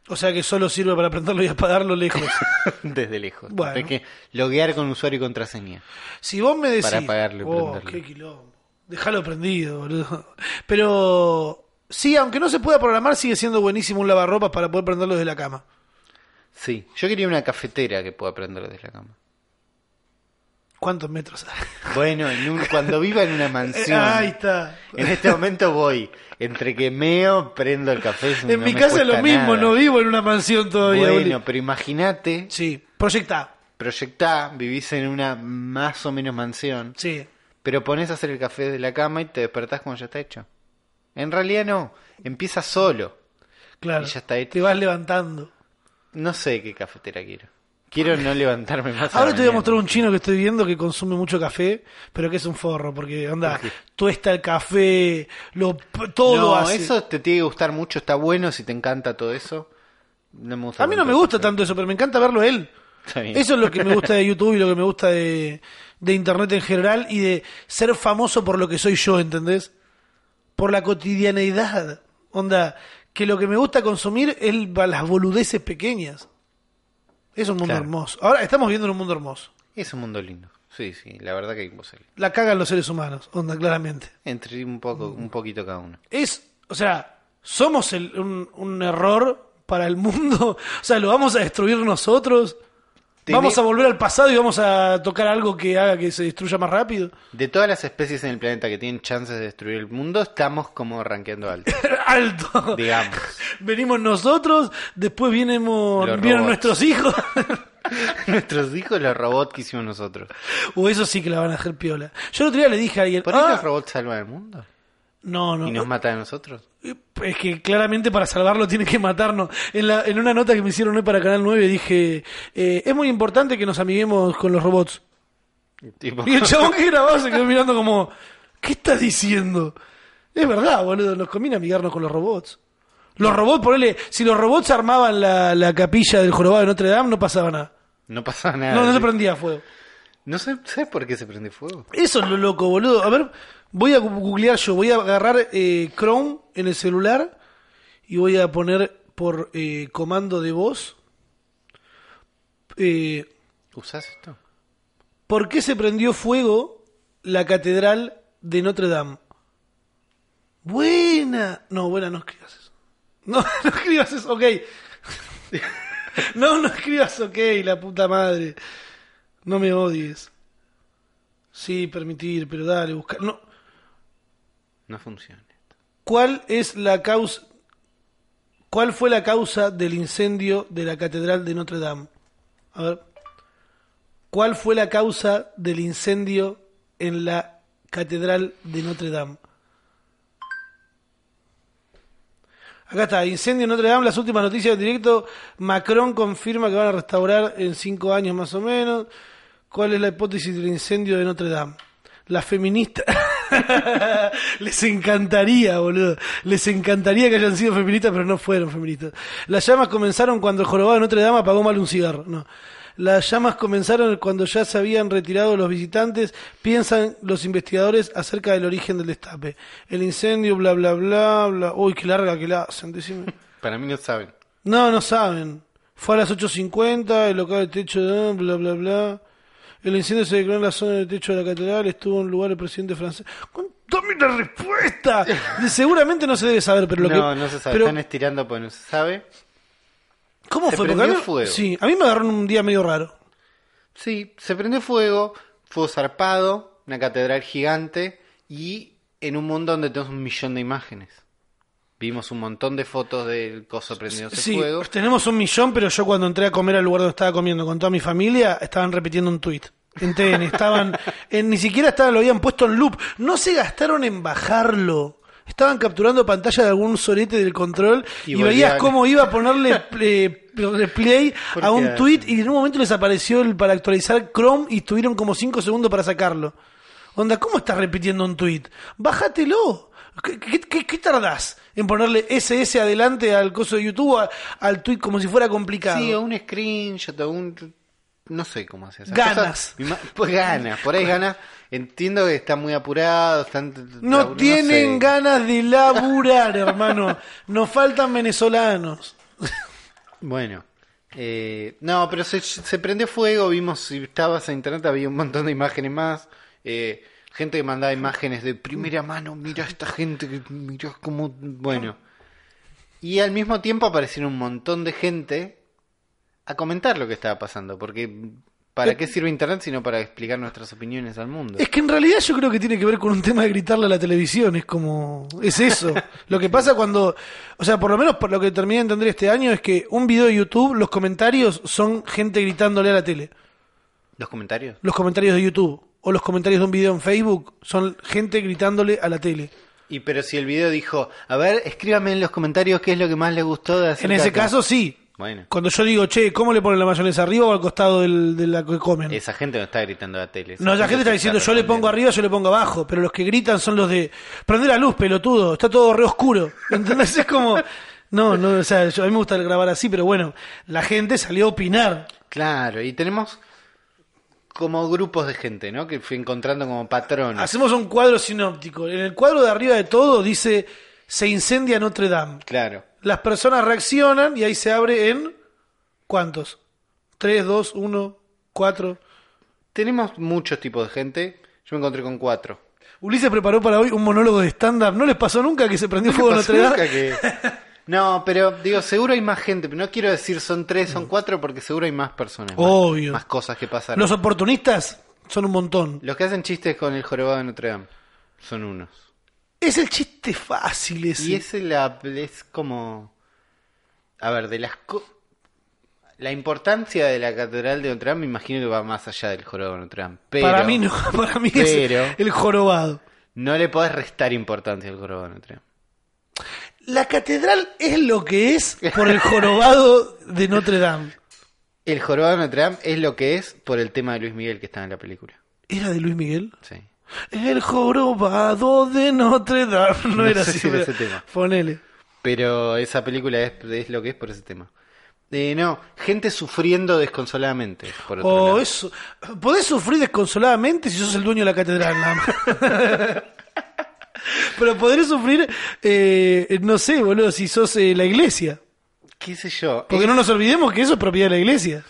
O sea que solo sirve para prenderlo y apagarlo lejos. Desde lejos. Bueno. Hay que loguear con usuario y contraseña. Si vos me decís... Para apagarlo y oh, prenderlo. qué quilombo. Déjalo prendido, boludo. Pero... Sí, aunque no se pueda programar, sigue siendo buenísimo un lavarropas para poder prenderlo desde la cama. Sí, yo quería una cafetera que pueda prender desde la cama. ¿Cuántos metros? Bueno, en un- cuando viva en una mansión. Ahí está. En este momento voy. Entre que meo, prendo el café. En no mi casa es lo mismo, nada. no vivo en una mansión todavía. Bueno, Uli. pero imagínate, Sí, proyectá. proyectá, vivís en una más o menos mansión, Sí. pero pones a hacer el café de la cama y te despertás cuando ya está hecho. En realidad no, empieza solo. Claro. Y ya está hecho. Te vas levantando. No sé qué cafetera quiero. Quiero no levantarme más. Ahora te voy a mostrar un chino que estoy viendo que consume mucho café, pero que es un forro, porque anda, ¿Por tuesta el café, lo, todo No, hace. eso te tiene que gustar mucho, está bueno si te encanta todo eso. No me gusta A mí no me gusta tanto eso, pero me encanta verlo él. Eso es lo que me gusta de YouTube y lo que me gusta de, de Internet en general y de ser famoso por lo que soy yo, ¿entendés? Por la cotidianeidad. Onda, que lo que me gusta consumir es las boludeces pequeñas. Es un mundo Claro. hermoso. Ahora estamos viendo un mundo hermoso. Es un mundo lindo. Sí, sí, la verdad que es imposible. La cagan los seres humanos, onda, claramente. Entre un poco, un poquito cada uno. Es, o sea, somos el- un, un error para el mundo. O sea, lo vamos a destruir nosotros. Tené- Vamos a volver al pasado y vamos a tocar algo que haga que se destruya más rápido. De todas las especies en el planeta que tienen chances de destruir el mundo, estamos como rankeando alto, Alto. digamos. Venimos nosotros, después vienen nuestros hijos. Nuestros hijos, los robots que hicimos nosotros. o eso sí que la van a hacer piola. Yo el otro día le dije a alguien, ¿Por qué "Ah, los robots salvan el mundo? no, no, ¿Y nos matan a nosotros? Es que claramente para salvarlo tiene que matarnos. En, la, en una nota que me hicieron hoy para Canal 9 dije, eh, es muy importante que nos amiguemos con los robots. Tipo, Y el chabón que grababa se quedó mirando como, ¿qué estás diciendo? Es verdad, boludo, nos conviene amigarnos con los robots. Los robots, ponele, si los robots armaban la, la capilla del jorobado de Notre Dame, no pasaba nada. no pasa nada. No, no se prendía fuego. No sé, ¿sabes por qué se prende fuego? Eso es lo loco, boludo. A ver, voy a googlear yo, voy a agarrar eh, Chrome en el celular y voy a poner por eh, comando de voz. Eh, ¿Usás esto? ¿Por qué se prendió fuego la catedral de Notre Dame? Buena. No, buena, no escribas eso. No, no escribas eso, ok. No, no escribas ok, la puta madre. No me odies. Sí, permitir, pero dale, buscar. No. No funciona. ¿Cuál es la causa? ¿Cuál fue la causa del incendio de la catedral de Notre Dame? A ver. ¿Cuál fue la causa del incendio en la catedral de Notre Dame? Acá está, incendio en Notre Dame, las últimas noticias en directo. Macron confirma que van a restaurar en cinco años más o menos. ¿Cuál es la hipótesis del incendio de Notre Dame? Las feministas... Les encantaría, boludo. Les encantaría que hayan sido feministas, pero no fueron feministas. Las llamas comenzaron cuando el jorobado de Notre Dame apagó mal un cigarro. No. Las llamas comenzaron cuando ya se habían retirado los visitantes, piensan los investigadores acerca del origen del destape. El incendio, bla, bla, bla, bla. Uy, qué larga que la hacen, decime. Para mí no saben. No, no saben. Fue a las 8.50, el local de techo, bla, bla, bla. El incendio se declaró en la zona del techo de la catedral, estuvo en lugar el presidente francés. ¡Dame la respuesta! Seguramente no se debe saber, pero lo no, que... no se sabe. pero- Están estirando porque no se sabe. ¿Cómo se fue? Porque a mí- fuego. Sí, a mí me agarró un día medio raro. Sí, se prendió fuego, fuego zarpado, una catedral gigante y en un mundo donde tenemos un millón de imágenes. Vimos un montón de fotos del coso prendiéndose Sí, fuego. tenemos un millón, pero yo cuando entré a comer al lugar donde estaba comiendo con toda mi familia, estaban repitiendo un tuit. En TN, estaban, en, ni siquiera estaban, lo habían puesto en loop. No se gastaron en bajarlo. Estaban capturando pantalla de algún sorete del control y, Y veías cómo iba a ponerle eh, replay ¿Por a un tweet y en un momento les apareció el para actualizar Chrome y tuvieron como 5 segundos para sacarlo. Onda, ¿cómo estás repitiendo un tweet? Bájatelo. ¿Qué, qué, qué- qué tardás en ponerle SS adelante al coso de YouTube, a- al tweet como si fuera complicado? Sí, o un screenshot, o un... No sé cómo hace esas Ganas. cosas. Pues ganas, por ahí ganas. Entiendo que están muy apurados. Están, no tienen sé. ganas de laburar, hermano. Nos faltan venezolanos. Bueno, eh, no, pero se, se prendió fuego, vimos, si estabas en internet había un montón de imágenes más, eh, gente que mandaba imágenes de primera mano, mira esta gente, que mira cómo, bueno. Y al mismo tiempo aparecieron un montón de gente a comentar lo que estaba pasando, porque ¿para qué sirve internet sino para explicar nuestras opiniones al mundo? Es que en realidad yo creo que tiene que ver con un tema de gritarle a la televisión. Es como. Es eso. lo que pasa cuando. O sea, por lo menos por lo que terminé de entender este año es que un video de YouTube, los comentarios son gente gritándole a la tele. ¿Los comentarios? Los comentarios de YouTube. O los comentarios de un video en Facebook son gente gritándole a la tele. Y pero si el video dijo, a ver, escríbame en los comentarios qué es lo que más les gustó de hacer En ese caca". caso, sí. Bueno, Cuando yo digo, che, ¿cómo le ponen la mayonesa arriba o al costado del- de la que comen? esa gente no está gritando a la tele. No, la gente está diciendo, yo le pongo arriba, yo le pongo abajo, pero los que gritan son los de, prende la luz, pelotudo, está todo re oscuro. ¿Entendés? Es como, no, no, o sea, yo- a mí me gusta grabar así, pero bueno, la gente salió a opinar. Claro, y tenemos como grupos de gente, ¿no? Que fui encontrando como patrones. Hacemos un cuadro sinóptico. En el cuadro de arriba de todo dice, se incendia Notre Dame. Claro. Las personas reaccionan y ahí se abre en, ¿cuántos? Tres, dos, uno, cuatro. Tenemos muchos tipos de gente. Yo me encontré con cuatro. Ulises preparó para hoy un monólogo de stand-up. ¿No les pasó nunca que se prendió ¿No fuego Notre Dame? nunca que- No, pero digo, seguro hay más gente. Pero no quiero decir son tres, son cuatro, porque seguro hay más personas. Obvio. Más, cosas que pasan. Los oportunistas son un montón. Los que hacen chistes con el jorobado de Notre Dame son unos. Es el chiste fácil ese. Y ese la, es como... A ver, de las... co- La importancia de la Catedral de Notre Dame me imagino que va más allá del jorobado de Notre Dame. Pero para mí no, para mí pero- es el jorobado. no le podés restar importancia al jorobado de Notre Dame. La catedral es lo que es por el jorobado de Notre Dame. El jorobado de Notre Dame es lo que es por el tema de Luis Miguel que está en la película. ¿Era de Luis Miguel? Sí. El jorobado de Notre Dame. No, No era sé así. si era pero- ese tema. Ponele. Pero esa película es, es lo que es por ese tema. Eh, no, gente sufriendo desconsoladamente. Por otro O lado. eso. Podés sufrir desconsoladamente si sos el dueño de la catedral, nada más. Pero podrés sufrir, eh, no sé, boludo, si sos eh, la iglesia. ¿Qué sé yo? Porque Es- no nos olvidemos que eso es propiedad de la iglesia.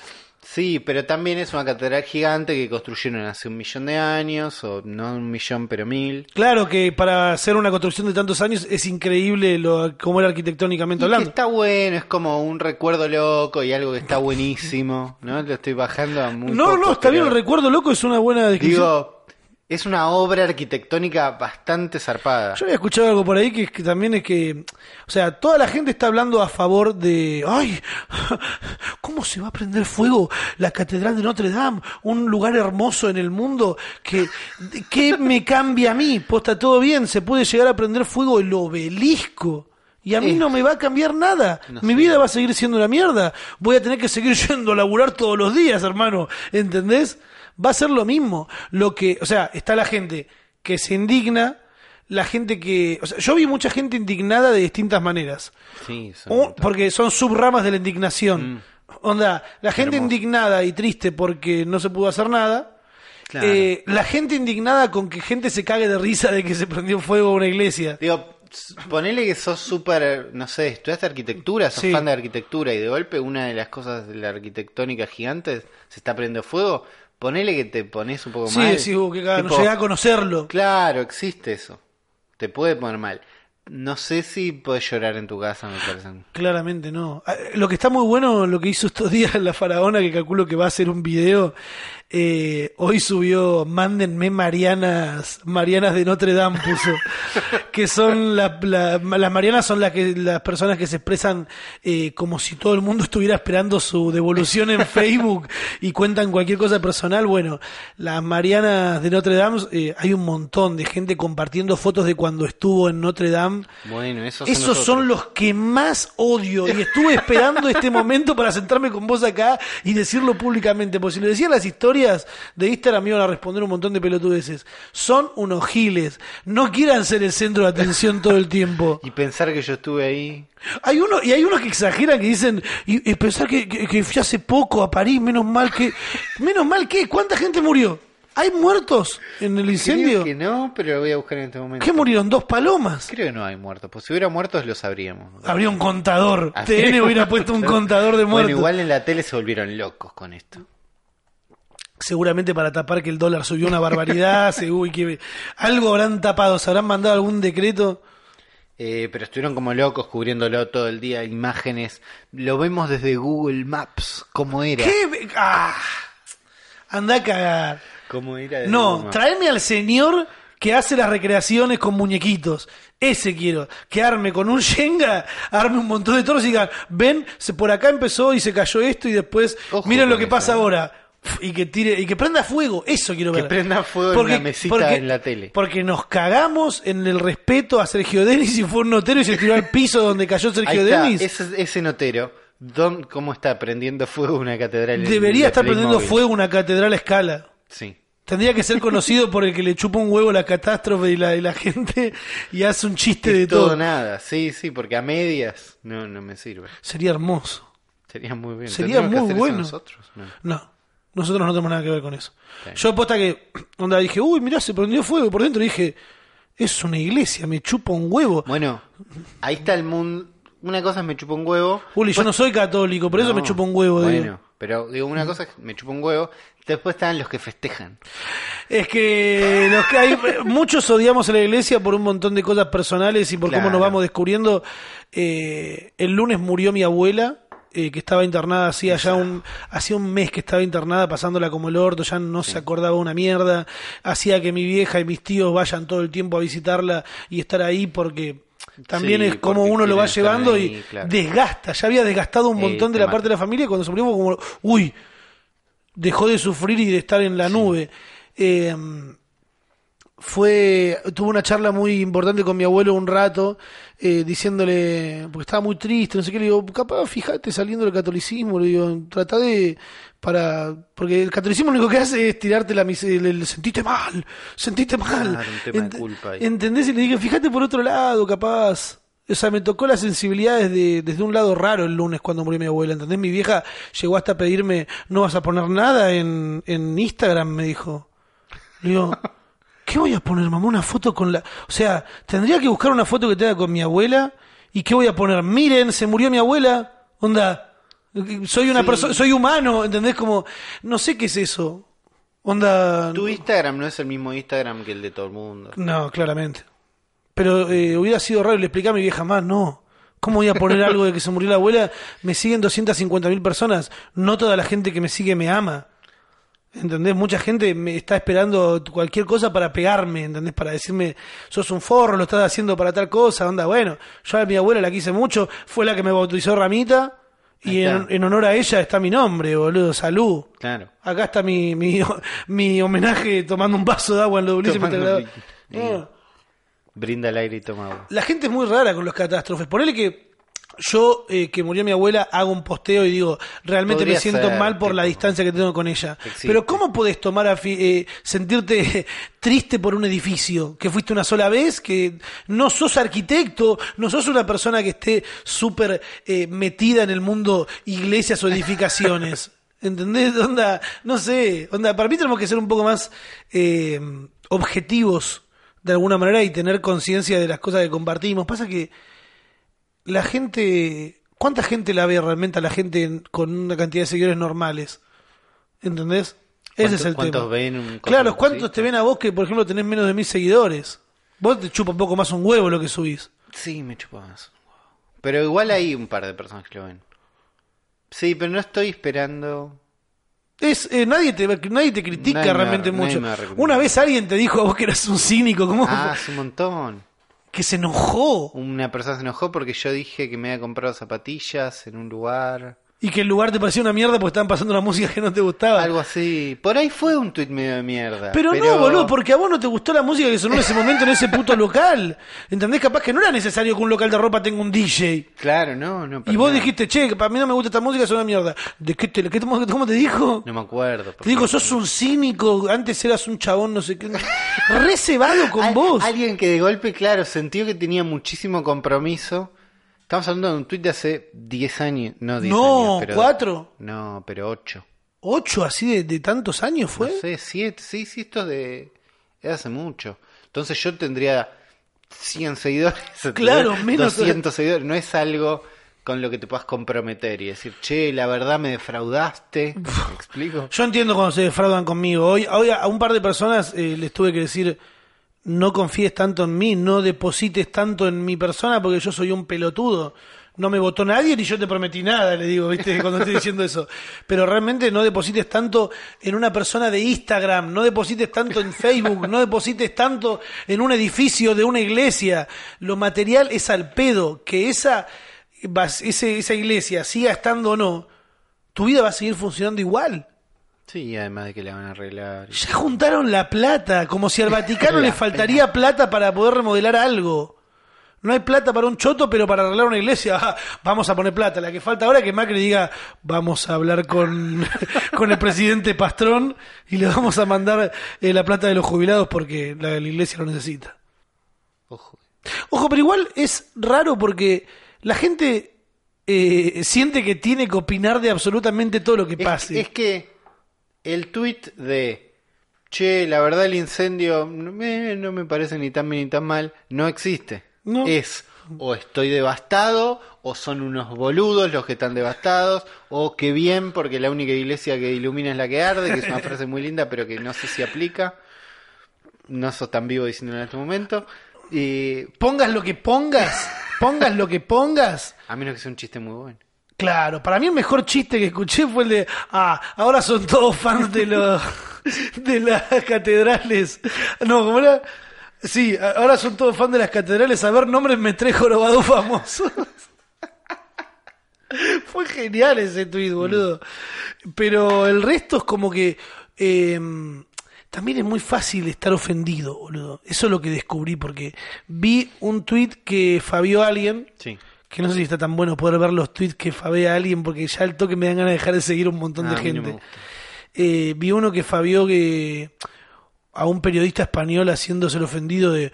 Sí, pero también es una catedral gigante que construyeron hace un millón de años, o no un millón, pero mil. Claro que para hacer una construcción de tantos años es increíble lo, cómo era arquitectónicamente Y que hablando. está bueno, es como un recuerdo loco y algo que está buenísimo, ¿no? Lo estoy bajando a muy No, poco, no, está bien, pero- el recuerdo loco es una buena descripción. Digo, es una obra arquitectónica bastante zarpada. Yo había escuchado algo por ahí que, que también es que, o sea, toda la gente está hablando a favor de, ay, ¿cómo se va a prender fuego la Catedral de Notre Dame? Un lugar hermoso en el mundo que, ¿qué me cambia a mí? Posta, todo bien, se puede llegar a prender fuego el obelisco. Y a mí no me va a cambiar nada. No Mi vida va a seguir siendo una mierda. Voy a tener que seguir yendo a laburar todos los días, hermano. ¿Entendés? Va a ser lo mismo. Lo que, o sea, está la gente que se indigna, la gente que, o sea, yo vi mucha gente indignada de distintas maneras. Sí, son porque son subramas de la indignación. Mm. Onda, la gente Hermoso. indignada y triste porque no se pudo hacer nada. Claro. Eh, la gente indignada con que gente se cague de risa de que se prendió fuego una iglesia. Digo, ponele que sos súper, no sé, estudiaste arquitectura, sos Sí. fan de arquitectura y de golpe una de las cosas de la arquitectónica gigantes se está prendiendo fuego, ponele que te pones un poco Sí, mal. decís, "Uh, qué cagada, no llegué a conocerlo. Claro, existe eso. Te puede poner mal. No sé si puedes llorar en tu casa, me parece. Claramente no. Ah, Lo que está muy bueno, lo que hizo estos días la faraona, que calculo que va a hacer un video, eh, hoy subió, mándenme Marianas, Marianas de Notre Dame puso, que son la- la- las Marianas son las que las personas que se expresan eh, como si todo el mundo estuviera esperando su devolución en Facebook y cuentan cualquier cosa personal. Bueno, las Marianas de Notre Dame, eh, hay un montón de gente compartiendo fotos de cuando estuvo en Notre Dame Bueno, esos, esos son los que más odio y estuve esperando este momento para sentarme con vos acá y decirlo públicamente, porque si lo decían las historias de Instagram iban a responder un montón de pelotudeces. Son unos giles, no quieran ser el centro de atención todo el tiempo. Y pensar que yo estuve ahí. Hay uno y hay unos que exageran que dicen y, y pensar que, que, que fui hace poco a París, menos mal que menos mal que cuánta gente murió. ¿Hay muertos en el incendio? Creo que no, pero lo voy a buscar en este momento. ¿Qué murieron? Dos palomas. Creo que no hay muertos. Pues si hubiera muertos lo sabríamos. Habría un contador. TN hubiera puesto un contador de muertos. Bueno, igual en la tele se volvieron locos con esto. Seguramente para tapar que el dólar subió una barbaridad. que algo habrán tapado. ¿Se habrán mandado algún decreto? Eh, pero estuvieron como locos cubriéndolo todo el día, imágenes. Lo vemos desde Google Maps, cómo era. ¿Qué? ¡Ah! Anda a cagar. ¿Cómo era No, tráeme al señor que hace las recreaciones con muñequitos. Ese quiero. Que arme con un Shenga, arme un montón de toros y digan, ven, se, por acá empezó y se cayó esto y después, Ojo miren lo que eso, pasa ¿eh? ahora. Y que tire y que prenda fuego, eso quiero Que ver. prenda fuego en la mesita en la tele. Porque nos cagamos en el respeto a Sergio Denis y fue un notero y se tiró al piso donde cayó Ahí Sergio está, Denis. ese, ese notero, don, ¿cómo está prendiendo fuego una catedral? Debería de estar prendiendo fuego una catedral a escala. Sí. Tendría que ser conocido por el que le chupa un huevo la catástrofe y la, y la gente y hace un chiste de todo todo. nada, sí, sí, porque a medias no, no me sirve. Sería hermoso. Sería muy bien. Sería ¿Tendríamos que muy bueno. nosotros? No. No, nosotros no tenemos nada que ver con eso. Sí. Yo aposta que, onda, dije, uy, mirá, se prendió fuego y por dentro dije, es una iglesia, me chupa un huevo. Bueno, ahí está el mundo. Una cosa es me chupa un huevo. Uli, yo no soy católico, por eso me chupa un huevo. digo. Bueno, pero digo, una cosa es me chupa un huevo. Después están los que festejan. Es que los que hay, muchos odiamos a la iglesia por un montón de cosas personales y por cómo nos vamos descubriendo. Eh, el lunes murió mi abuela, eh, que estaba internada hacía ya un, hacía un mes que estaba internada pasándola como el orto, ya no se acordaba una mierda, hacía que mi vieja y mis tíos vayan todo el tiempo a visitarla y estar ahí porque también Sí, es como uno lo va llevando ahí, y claro. desgasta, ya había desgastado un Eh, montón de la parte de la familia y cuando se murió como, uy, dejó de sufrir y de estar en la nube. Eh, fue tuve una charla muy importante con mi abuelo un rato eh, diciéndole porque estaba muy triste no sé qué le digo capaz fíjate saliendo del catolicismo le digo trata de para porque el catolicismo lo único que hace es tirarte la el, el sentiste mal sentiste mal Claro, un tema de Ent- culpa ahí. ¿entendés? y le dije fíjate por otro lado capaz o sea, me tocó las sensibilidades de, desde un lado raro el lunes cuando murió mi abuela, ¿entendés? Mi vieja llegó hasta a pedirme, no vas a poner nada en, en Instagram, me dijo. Le digo, ¿qué voy a poner, mamá? Una foto con la... O sea, tendría que buscar una foto que tenga con mi abuela. ¿Y qué voy a poner? Miren, se murió mi abuela. Onda, soy una Sí. persona, soy humano, ¿entendés? Como, no sé qué es eso. Onda... Tu Instagram no es el mismo Instagram que el de todo el mundo. No, claramente. Pero eh, hubiera sido raro, le explicaba a mi vieja más, no. ¿Cómo voy a poner algo de que se murió la abuela? Me siguen 250 mil personas. No toda la gente que me sigue me ama. ¿Entendés? Mucha gente me está esperando cualquier cosa para pegarme, ¿entendés? Para decirme, sos un forro, lo estás haciendo para tal cosa, onda, bueno. Yo a mi abuela la quise mucho, fue la que me bautizó Ramita, y en, en honor a ella está mi nombre, boludo, salud. Claro. Acá está mi, mi, mi homenaje tomando un vaso de agua en un- No. Brinda al aire y toma agua. La gente es muy rara con los catástrofes. Ponele que yo, eh, que murió mi abuela, hago un posteo y digo, realmente Podría me siento ser, mal por la distancia que tengo con ella. existe. Pero ¿cómo podés tomar a fi- eh, sentirte triste por un edificio? Que fuiste una sola vez, que no sos arquitecto, no sos una persona que esté súper eh, metida en el mundo iglesias o edificaciones. ¿Entendés? Onda, no sé, onda, para mí tenemos que ser un poco más eh, objetivos de alguna manera y tener conciencia de las cosas que compartimos. Pasa que la gente, ¿cuánta gente la ve realmente a la gente en- con una cantidad de seguidores normales? ¿Entendés? Ese es el ¿Cuántos tema. ven un claro, ¿cuántos te ven a vos que, por ejemplo, tenés menos de mil seguidores? Vos te chupa un poco más un huevo lo que subís. Sí, me chupa más. Pero igual hay un par de personas que lo ven. Sí, pero no estoy esperando. Es, eh, nadie, te, nadie te critica Nadie realmente mucho. Una vez alguien te dijo a vos que eras un cínico, ¿cómo? Ah, hace un montón. Que se enojó. Una persona se enojó porque yo dije que me había comprado zapatillas en un lugar. Y que el lugar te parecía una mierda porque estaban pasando una música que no te gustaba. Algo así. Por ahí fue un tuit medio de mierda. Pero, no, boludo, porque a vos no te gustó la música que sonó en ese momento en ese puto local. ¿Entendés? Capaz que no era necesario que un local de ropa tenga un DJ. Claro, no, no. Y vos nada. dijiste, che, para mí no me gusta esta música, es una mierda. ¿De qué te, qué cómo te dijo? No me acuerdo. Te digo, sos un cínico, antes eras un chabón, no sé qué. Re cebado con Al- vos. Alguien que de golpe, claro, sintió que tenía muchísimo compromiso. Estamos hablando de un tuit de hace 10 años. No, 10 No, años. pero- ¿cuatro? No, pero 8. ¿Ocho así de, de tantos años fue? No sé, 7. Sí, sí, esto es de, es hace mucho. Entonces yo tendría 100 seguidores. Claro, menos- 200 seguidores. No es algo con lo que te puedas comprometer y decir, che, la verdad me defraudaste. ¿Me explico? Yo entiendo cuando se defraudan conmigo. Hoy, hoy a un par de personas eh, les tuve que decir, no confíes tanto en mí, no deposites tanto en mi persona porque yo soy un pelotudo. No me votó nadie ni yo te prometí nada, le digo, ¿viste? Cuando estoy diciendo eso. Pero realmente no deposites tanto en una persona de Instagram, no deposites tanto en Facebook, no deposites tanto en un edificio de una iglesia. Lo material es al pedo. Que esa, esa iglesia siga estando o no, tu vida va a seguir funcionando igual. Sí, además de que la van a arreglar. Ya juntaron la plata, como si al Vaticano le faltaría plata para poder remodelar algo. No hay plata para un choto, pero para arreglar una iglesia, ah, vamos a poner plata. La que falta ahora es que Macri diga, vamos a hablar con, con el presidente Pastrón y le vamos a mandar eh, la plata de los jubilados porque la, la iglesia lo necesita. Ojo. Ojo, pero igual es raro porque la gente eh, siente que tiene que opinar de absolutamente todo lo que Es, pase. es que el tweet de che, la verdad el incendio no me, no me parece ni tan bien ni tan mal, no existe. No. Es o estoy devastado, o son unos boludos los que están devastados, o qué bien porque la única iglesia que ilumina es la que arde, que es una frase muy linda pero que no sé si aplica. No sos tan vivo diciéndolo en este momento. Y Pongas lo que pongas, pongas lo que pongas. a menos que sea un chiste muy bueno. Claro, para mí el mejor chiste que escuché fue el de, ah, ahora son todos fans de los de las catedrales. No, ¿cómo era? Sí, ahora son todos fans de las catedrales. A ver, nombres tres jorobados famosos. Fue genial ese tweet, boludo. Pero el resto es como que eh, también es muy fácil estar ofendido, boludo. Eso es lo que descubrí porque vi un tweet que fabió alguien Sí. Que no sé si está tan bueno poder ver los tweets que fabea alguien porque ya el toque me dan ganas de dejar de seguir un montón Ah, de no gente. Eh, vi uno que fabió que a un periodista español haciéndose el ofendido de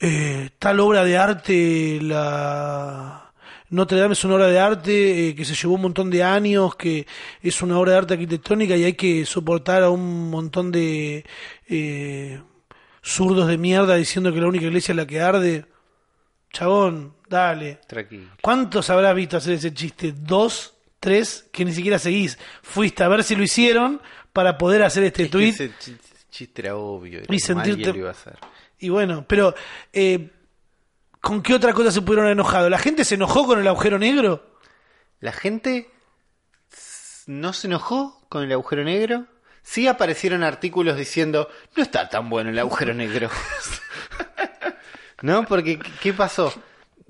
eh, tal obra de arte, la Notre Dame es una obra de arte eh, que se llevó un montón de años, que es una obra de arte arquitectónica y hay que soportar a un montón de eh, zurdos de mierda diciendo que la única iglesia es la que arde. Chabón, dale. Tranquilo. ¿Cuántos habrás visto hacer ese chiste? ¿Dos? ¿Tres? Que ni siquiera seguís. Fuiste a ver si lo hicieron para poder hacer este Es tweet. ese chi- chiste era obvio. era Y sentirte- alguien lo iba a hacer. Y bueno, pero eh, ¿con qué otra cosa se pudieron enojado? ¿La gente se enojó con el agujero negro? La gente no se enojó con el agujero negro. Sí aparecieron artículos diciendo, no está tan bueno el agujero negro. ¿No? Porque, ¿qué- ¿qué pasó?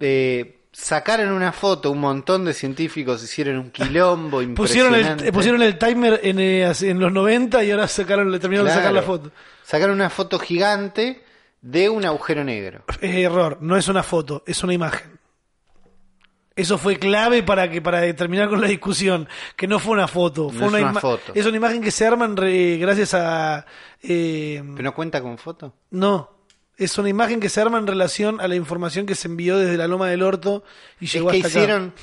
Eh, sacaron una foto, un montón de científicos hicieron un quilombo Pusieron impresionante. el, eh, pusieron el timer en, eh, en los 90 y ahora sacaron, le terminaron de sacar la foto. Sacaron una foto gigante de un agujero negro. Es error, no es una foto, es una imagen. Eso fue clave para que para terminar con la discusión, que no fue una foto, fue No es una, ima- foto. es una imagen que se arma en re- gracias a eh, ¿Pero no cuenta con foto? no, es una imagen que se arma en relación a la información que se envió desde la Loma del Orto y Es llegó que hasta acá. hicieron,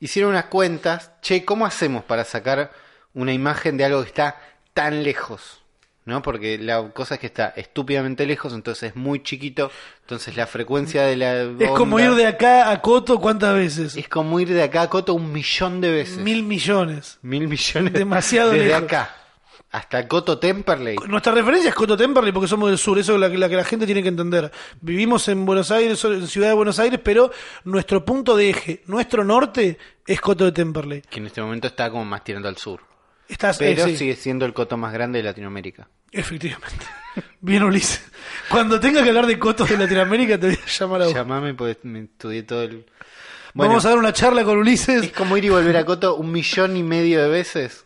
hicieron unas cuentas. Che, ¿cómo hacemos para sacar una imagen de algo que está tan lejos? ¿No? Porque la cosa es que está estúpidamente lejos, entonces es muy chiquito. Entonces la frecuencia de la. Es como ir de acá a Coto cuántas veces? Es como ir de acá a Coto un millón de veces. Mil millones. Mil millones. Demasiado Desde lejos. acá hasta Coto Temperley. Nuestra referencia es Coto Temperley porque somos del sur, eso es la, que- la que la gente tiene que entender. Vivimos en Buenos Aires, en Ciudad de Buenos Aires, pero nuestro punto de eje, nuestro norte, es Coto de Temperley. Que en este momento está como más tirando al sur. Estás, Pero eh, sí, sigue siendo el Coto más grande de Latinoamérica. efectivamente. Bien, Ulises. Cuando tenga que hablar de cotos de Latinoamérica, te voy a llamar a vos. Llamame porque me estudié todo el. Bueno, Vamos a dar una charla con Ulises. Es como ir y volver a Coto un millón y medio de veces.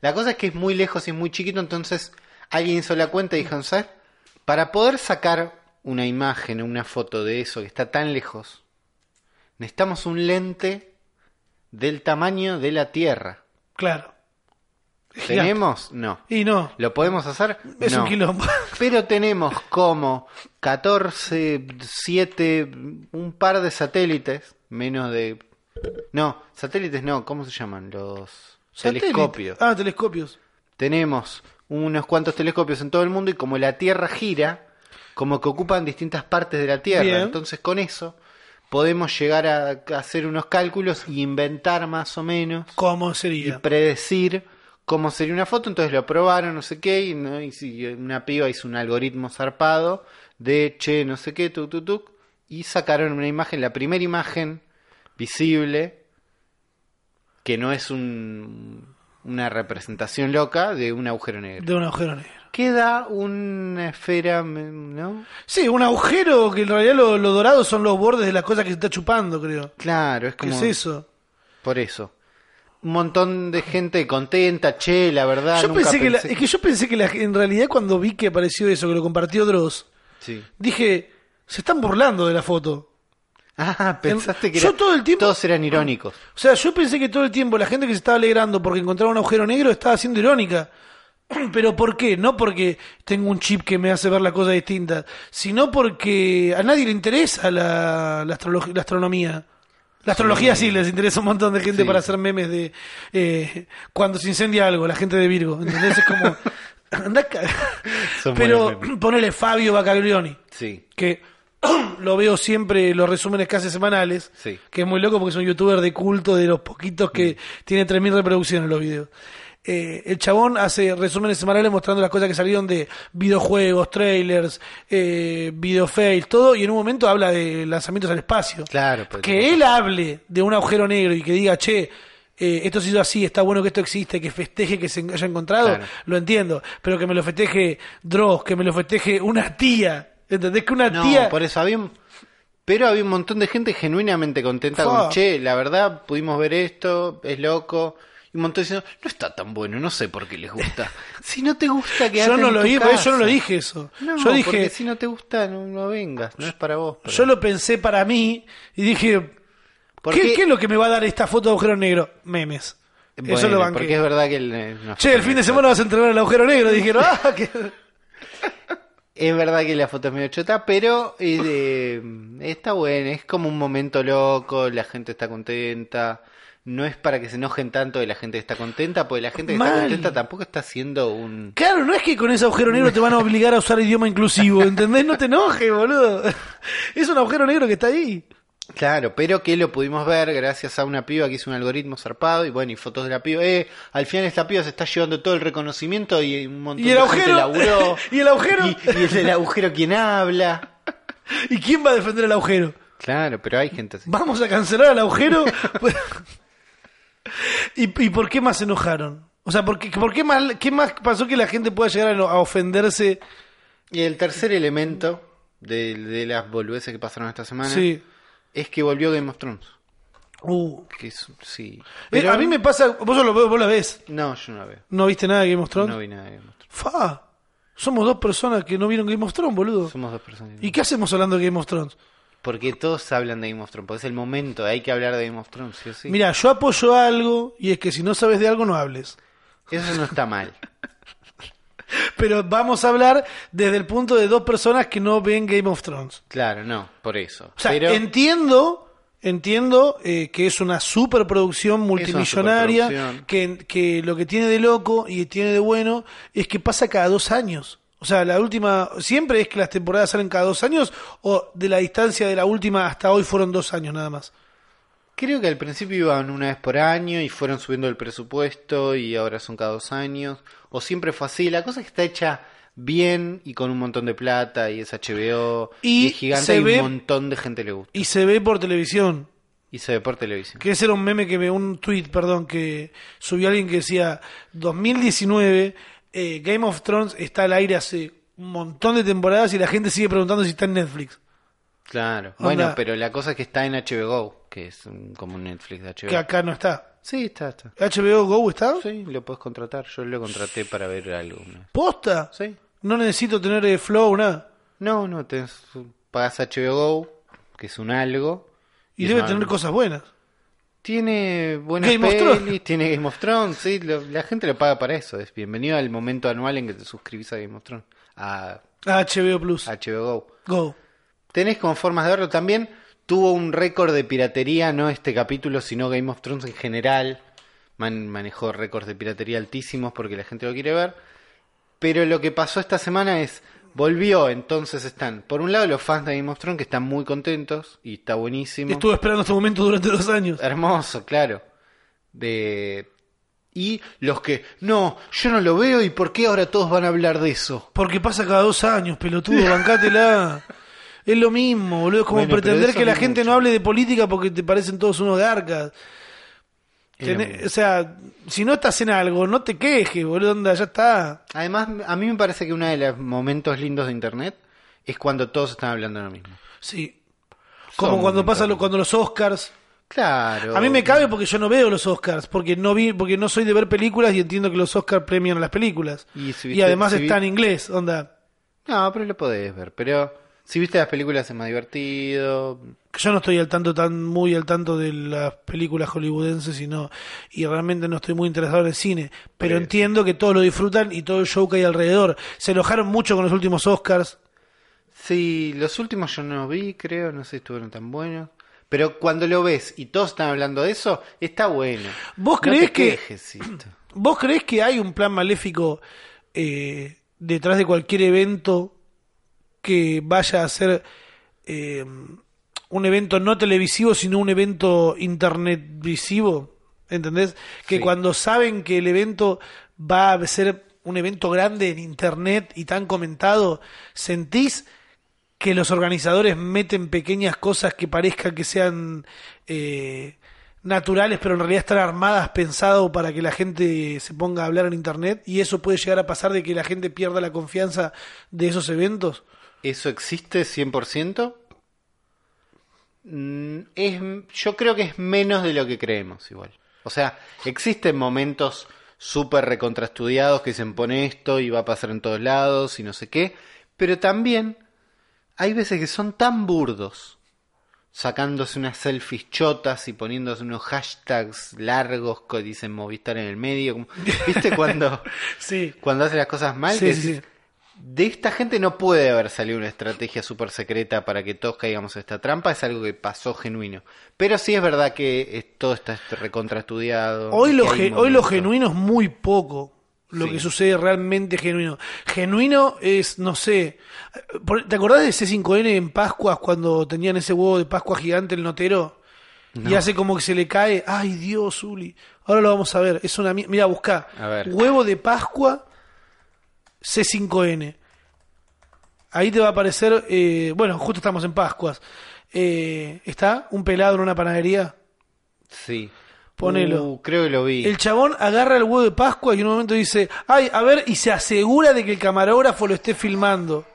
La cosa es que es muy lejos y muy chiquito, entonces alguien hizo la cuenta y dijo, ¿sabes? Para poder sacar una imagen o una foto de eso que está tan lejos, necesitamos un lente del tamaño de la Tierra. Claro. ¿Tenemos? No. Y no, ¿Lo podemos hacer? es No. un quilombo. Pero tenemos como 14, 7, un par de satélites, menos de... No, satélites no, ¿cómo se llaman? Los Satélite. Ah, telescopios. Tenemos unos cuantos telescopios en todo el mundo y como la Tierra gira, como que ocupan distintas partes de la Tierra. Bien. Entonces con eso podemos llegar a hacer unos cálculos y inventar más o menos ¿Cómo y sería? predecir cómo sería una foto, entonces lo probaron, no sé qué, y, ¿no? y si una piba hizo un algoritmo zarpado de che, no sé qué, tuk, tuk, tuk, y sacaron una imagen, la primera imagen visible, que no es un, una representación loca de un agujero negro. De un agujero negro. Queda una esfera, ¿no? Sí, un agujero que en realidad lo, lo dorado son los bordes de las cosas que se está chupando, creo. Claro, es ¿Qué como... es eso? Por eso. un montón de gente contenta, che, la verdad. Yo nunca pensé, que la- es que yo pensé que la- en realidad cuando vi que apareció eso, que lo compartió Dross, Sí. dije, se están burlando de la foto. Ah, pensaste que Yo era- todo el tiempo- todos eran irónicos. O sea, yo pensé que todo el tiempo la gente que se estaba alegrando porque encontraba un agujero negro estaba siendo irónica. Pero ¿por qué? No porque tengo un chip que me hace ver la cosa distinta, sino porque a nadie le interesa la, la, la astronomía. La astrología sí. les interesa un montón de gente Sí. para hacer memes de eh, cuando se incendia algo, la gente de Virgo. ¿Entendés? Es como... anda Pero ponele Fabio Bacaglioni Sí. que lo veo siempre los resúmenes casi semanales, Sí. que es muy loco porque es un youtuber de culto de los poquitos Mm. que tiene 3.000 reproducciones los videos. Eh, el chabón hace resúmenes semanales mostrando las cosas que salieron de videojuegos, trailers, eh, videofails, todo, y en un momento habla de lanzamientos al espacio. Claro, pues, Que él hable de un agujero negro y que diga, che, eh, esto ha sido así, está bueno que esto existe, que festeje que se haya encontrado, Claro. lo entiendo. Pero que me lo festeje Dross, que me lo festeje una tía. ¿Entendés? Que una No, tía. por eso había un... Pero había un montón de gente genuinamente contenta con, che, la verdad, pudimos ver esto, es loco. Y un montón diciendo, no está tan bueno, no sé por qué les gusta. si no te gusta, quedate Yo no en lo tu dije, casa. yo no lo dije eso. No, yo porque dije, si no te gusta, no, no vengas, no es para vos. pero- yo lo pensé para mí y dije, ¿Por ¿qué, es lo que me va a dar esta foto de agujero negro? Memes. eso lo banqué. Porque es verdad que... el- eh, no Che, el fin de semana vas a entrenar el agujero negro. Dijeron, ah, que... Es verdad que la foto es medio chota, pero eh, está buena, es como un momento loco, la gente está contenta. No es para que se enojen tanto de la gente que está contenta, porque la gente que está contenta tampoco está haciendo un... Claro, no es que con ese agujero negro te van a obligar a usar idioma inclusivo, ¿entendés? No te enojes, boludo. Es un agujero negro que está ahí. Claro, pero que lo pudimos ver gracias a una piba que hizo un algoritmo zarpado y bueno, y fotos de la piba. Eh, al final esta piba se está llevando todo el reconocimiento y un montón Y el de gente agujero. laburó. y el agujero. Y, y es el agujero quien habla. ¿Y quién va a defender el agujero? Claro, pero hay gente así. ¿Vamos a cancelar el agujero? ¿Y, ¿Y por qué más se enojaron? O sea, ¿por qué, por qué más, qué más pasó que la gente pueda llegar a ofenderse? Y el tercer elemento de, de las boludeces que pasaron esta semana Sí. Es que volvió Game of Thrones. Uh. Que es, sí. Eh, a mí me pasa, vos, lo, vos la ves. No, yo no la veo. ¿No viste nada de Game of Thrones? No vi nada de Game of Thrones. Fa. Somos dos personas que no vieron Game of Thrones, boludo. Somos dos personas. ¿Y qué hacemos hablando de Game of Thrones? Porque todos hablan de Game of Thrones. Porque es el momento, hay que hablar de Game of Thrones, sí o sí. Mira, yo apoyo algo y es que si no sabes de algo no hables. Eso no está mal. Pero vamos a hablar desde el punto de dos personas que no ven Game of Thrones. Claro, no, por eso. O sea, Pero entiendo, entiendo eh, que es una superproducción multimillonaria, superproducción. que, que lo que tiene de loco y tiene de bueno es que pasa cada dos años. O sea, la última, siempre es que las temporadas salen cada dos años o de la distancia de la última hasta hoy fueron dos años nada más. Creo que al principio iban una vez por año y fueron subiendo el presupuesto y ahora son cada dos años. O siempre fue así. La cosa es que está hecha bien y con un montón de plata y es HBO Y es gigante y ve- un montón de gente le gusta. Y se ve por televisión. Y se ve por televisión. Que ese era un meme que me, un tweet, perdón, que subió alguien que decía 2019, eh, Game of Thrones está al aire hace un montón de temporadas y la gente sigue preguntando si está en Netflix. Claro. Onda. Bueno, pero la cosa es que está en HBO Go, que es un- como un Netflix de HBO. Que acá no está. Sí, está, está. HBO Go está. Sí, lo puedes contratar. Yo lo contraté para ver algo. ¿Posta? Sí. No necesito tener eh, Flow, nada. No, no, tenés, pagas HBO Go, que es un algo. Y, debe tener cosas buenas. Tiene buenas Game of pelis, Thrones. tiene Game of Thrones, sí, lo- la gente lo paga para eso. Es bienvenido al momento anual en que te suscribís a Game of Thrones, a HBO Plus. HBO Go. Go. Tenés como formas de verlo también. Tuvo un récord de piratería, no este capítulo, sino Game of Thrones en general. Man- manejó récords de piratería altísimos porque la gente lo quiere ver. Pero lo que pasó esta semana es, volvió, entonces están, por un lado los fans de Game of Thrones que están muy contentos y está buenísimo. Estuve esperando este momento durante dos años. Hermoso, claro. De... Y los que, no, yo no lo veo y por qué ahora todos van a hablar de eso. Porque pasa cada dos años, pelotudo, bancátela. Es lo mismo, boludo. Es como Bueno, pero pretender eso que la es gente mucho. no hable de política porque te parecen todos unos garcas. Tené- muy- o sea, si no estás en algo, no te quejes, boludo, onda, ya está. Además, a mí me parece que uno de los momentos lindos de Internet es cuando todos están hablando de lo mismo. Sí. Como Son cuando pasa lo, cuando los Oscars, Claro. A mí me cabe porque yo no veo los Oscars, porque no vi, porque no soy de ver películas y entiendo que los Oscars premian a las películas. Y si Y, viste- además si vi- está en inglés, onda. No, pero lo podés ver. Pero si viste las películas es más divertido. Yo no estoy al tanto tan muy al tanto de las películas hollywoodenses y no y realmente no estoy muy interesado en el cine, pero entiendo que todos lo disfrutan y todo el show que hay alrededor. Se enojaron mucho con los últimos Oscars. Sí, los últimos yo no vi, creo, no sé si estuvieron tan buenos. Pero cuando lo ves y todos están hablando de eso, está bueno. ¿Vos No te que- quejes. ¿Vos creés que hay un plan maléfico eh, detrás de cualquier evento que vaya a ser eh, un evento no televisivo, sino un evento internet visivo? ¿Entendés? Que Sí. cuando saben que el evento va a ser un evento grande en internet y tan comentado, ¿sentís que los organizadores meten pequeñas cosas que parezcan que sean eh, naturales, pero en realidad están armadas pensado para que la gente se ponga a hablar en internet y eso puede llegar a pasar de que la gente pierda la confianza de esos eventos. ¿Eso existe 100%? Mm, Es, yo creo que es menos de lo que creemos igual. O sea, existen momentos súper recontraestudiados que se pone esto y va a pasar en todos lados y no sé qué, pero también hay veces que son tan burdos, sacándose unas selfies chotas y poniéndose unos hashtags largos que dicen Movistar en el medio, como- ¿viste cuando, Sí, cuando hace las cosas mal? Sí, que sí, decís, sí. De esta gente no puede haber salido una estrategia súper secreta para que todos caigamos en esta trampa, es algo que pasó genuino. Pero sí es verdad que es- todo está recontraestudiado. hoy lo, ge- hoy lo genuino es muy poco. Lo Sí. que sucede realmente genuino. Genuino es, no sé. ¿Te acordás de C5N en Pascuas cuando tenían ese huevo de Pascua gigante el notero? Y hace como que se le cae. Ay, Dios, Uli. Ahora lo vamos a ver. Es una mi- Mira, buscá. A ver. Huevo de Pascua C5N. Ahí te va a aparecer. eh, bueno, justo estamos en Pascuas. Eh, ¿Está un pelado en una panadería? Sí. Ponelo. Uh, creo que lo vi. El chabón agarra el huevo de Pascua y en un momento dice, ay, a ver, y se asegura de que el camarógrafo lo esté filmando.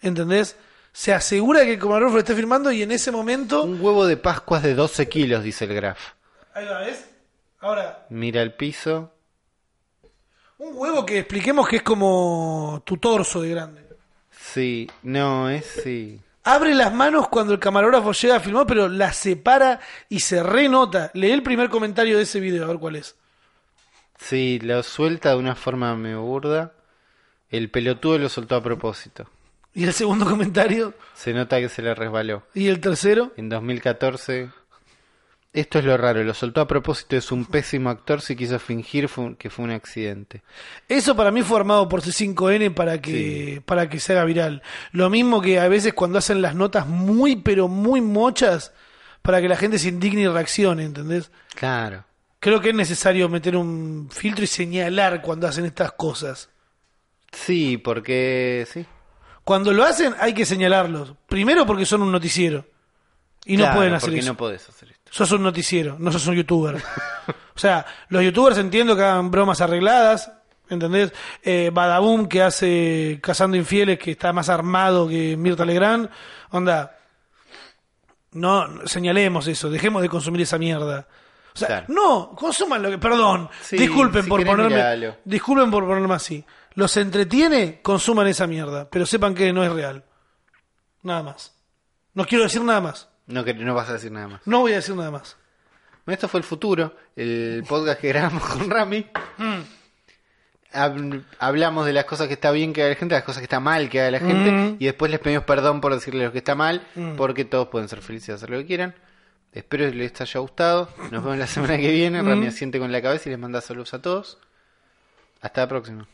¿Entendés? Se asegura de que el camarógrafo lo esté filmando y en ese momento... Un huevo de Pascuas de 12 kilos, dice el graf. Ahí va, ¿ves? Ahora, Mira el piso. Un huevo que expliquemos que es como tu torso de grande. Sí, no, es sí. Abre las manos cuando el camarógrafo llega a filmar, pero las separa y se renota. Lee el primer comentario de ese video, a ver cuál es. Sí, lo suelta de una forma medio burda. El pelotudo lo soltó a propósito. Y el segundo comentario. Se nota que se le resbaló. Y el tercero. En 2014. Esto es lo raro, lo soltó a propósito, es un pésimo actor si quiso fingir que fue un accidente. Eso para mí fue armado por C5N para que, para que se haga viral. Lo mismo que a veces cuando hacen las notas muy, pero muy mochas, para que la gente se indigne y reaccione, ¿entendés? Claro. Creo que es necesario meter un filtro y señalar cuando hacen estas cosas. Sí, porque sí. Cuando lo hacen hay que señalarlos. Primero porque son un noticiero. Y no pueden hacer porque eso. no podés hacer esto. Sos un noticiero, no sos un youtuber. o sea, los youtubers entiendo que hagan bromas arregladas, ¿entendés? Eh, Badaboom que hace Cazando Infieles, que está más armado que Mirta Legrand. Onda, no señalemos eso, dejemos de consumir esa mierda. O sea, Claro. no, consuman lo que, perdón, Sí, disculpen si por ponerme, miralo. disculpen por ponerme así. Los entretiene, consuman esa mierda, pero sepan que no es real. Nada más. No quiero decir nada más. No, que no vas a decir nada más. No voy a decir nada más. Esto fue el futuro, el podcast que grabamos con Rami. Mm. Hab- hablamos de las cosas que está bien que haga la gente, las cosas que está mal que haga la gente, Mm. y después les pedimos perdón por decirles lo que está mal, porque todos pueden ser felices y hacer lo que quieran. Espero que les haya gustado. Nos vemos la semana que viene. Mm. Rami asiente con la cabeza y les manda saludos a todos. Hasta la próxima.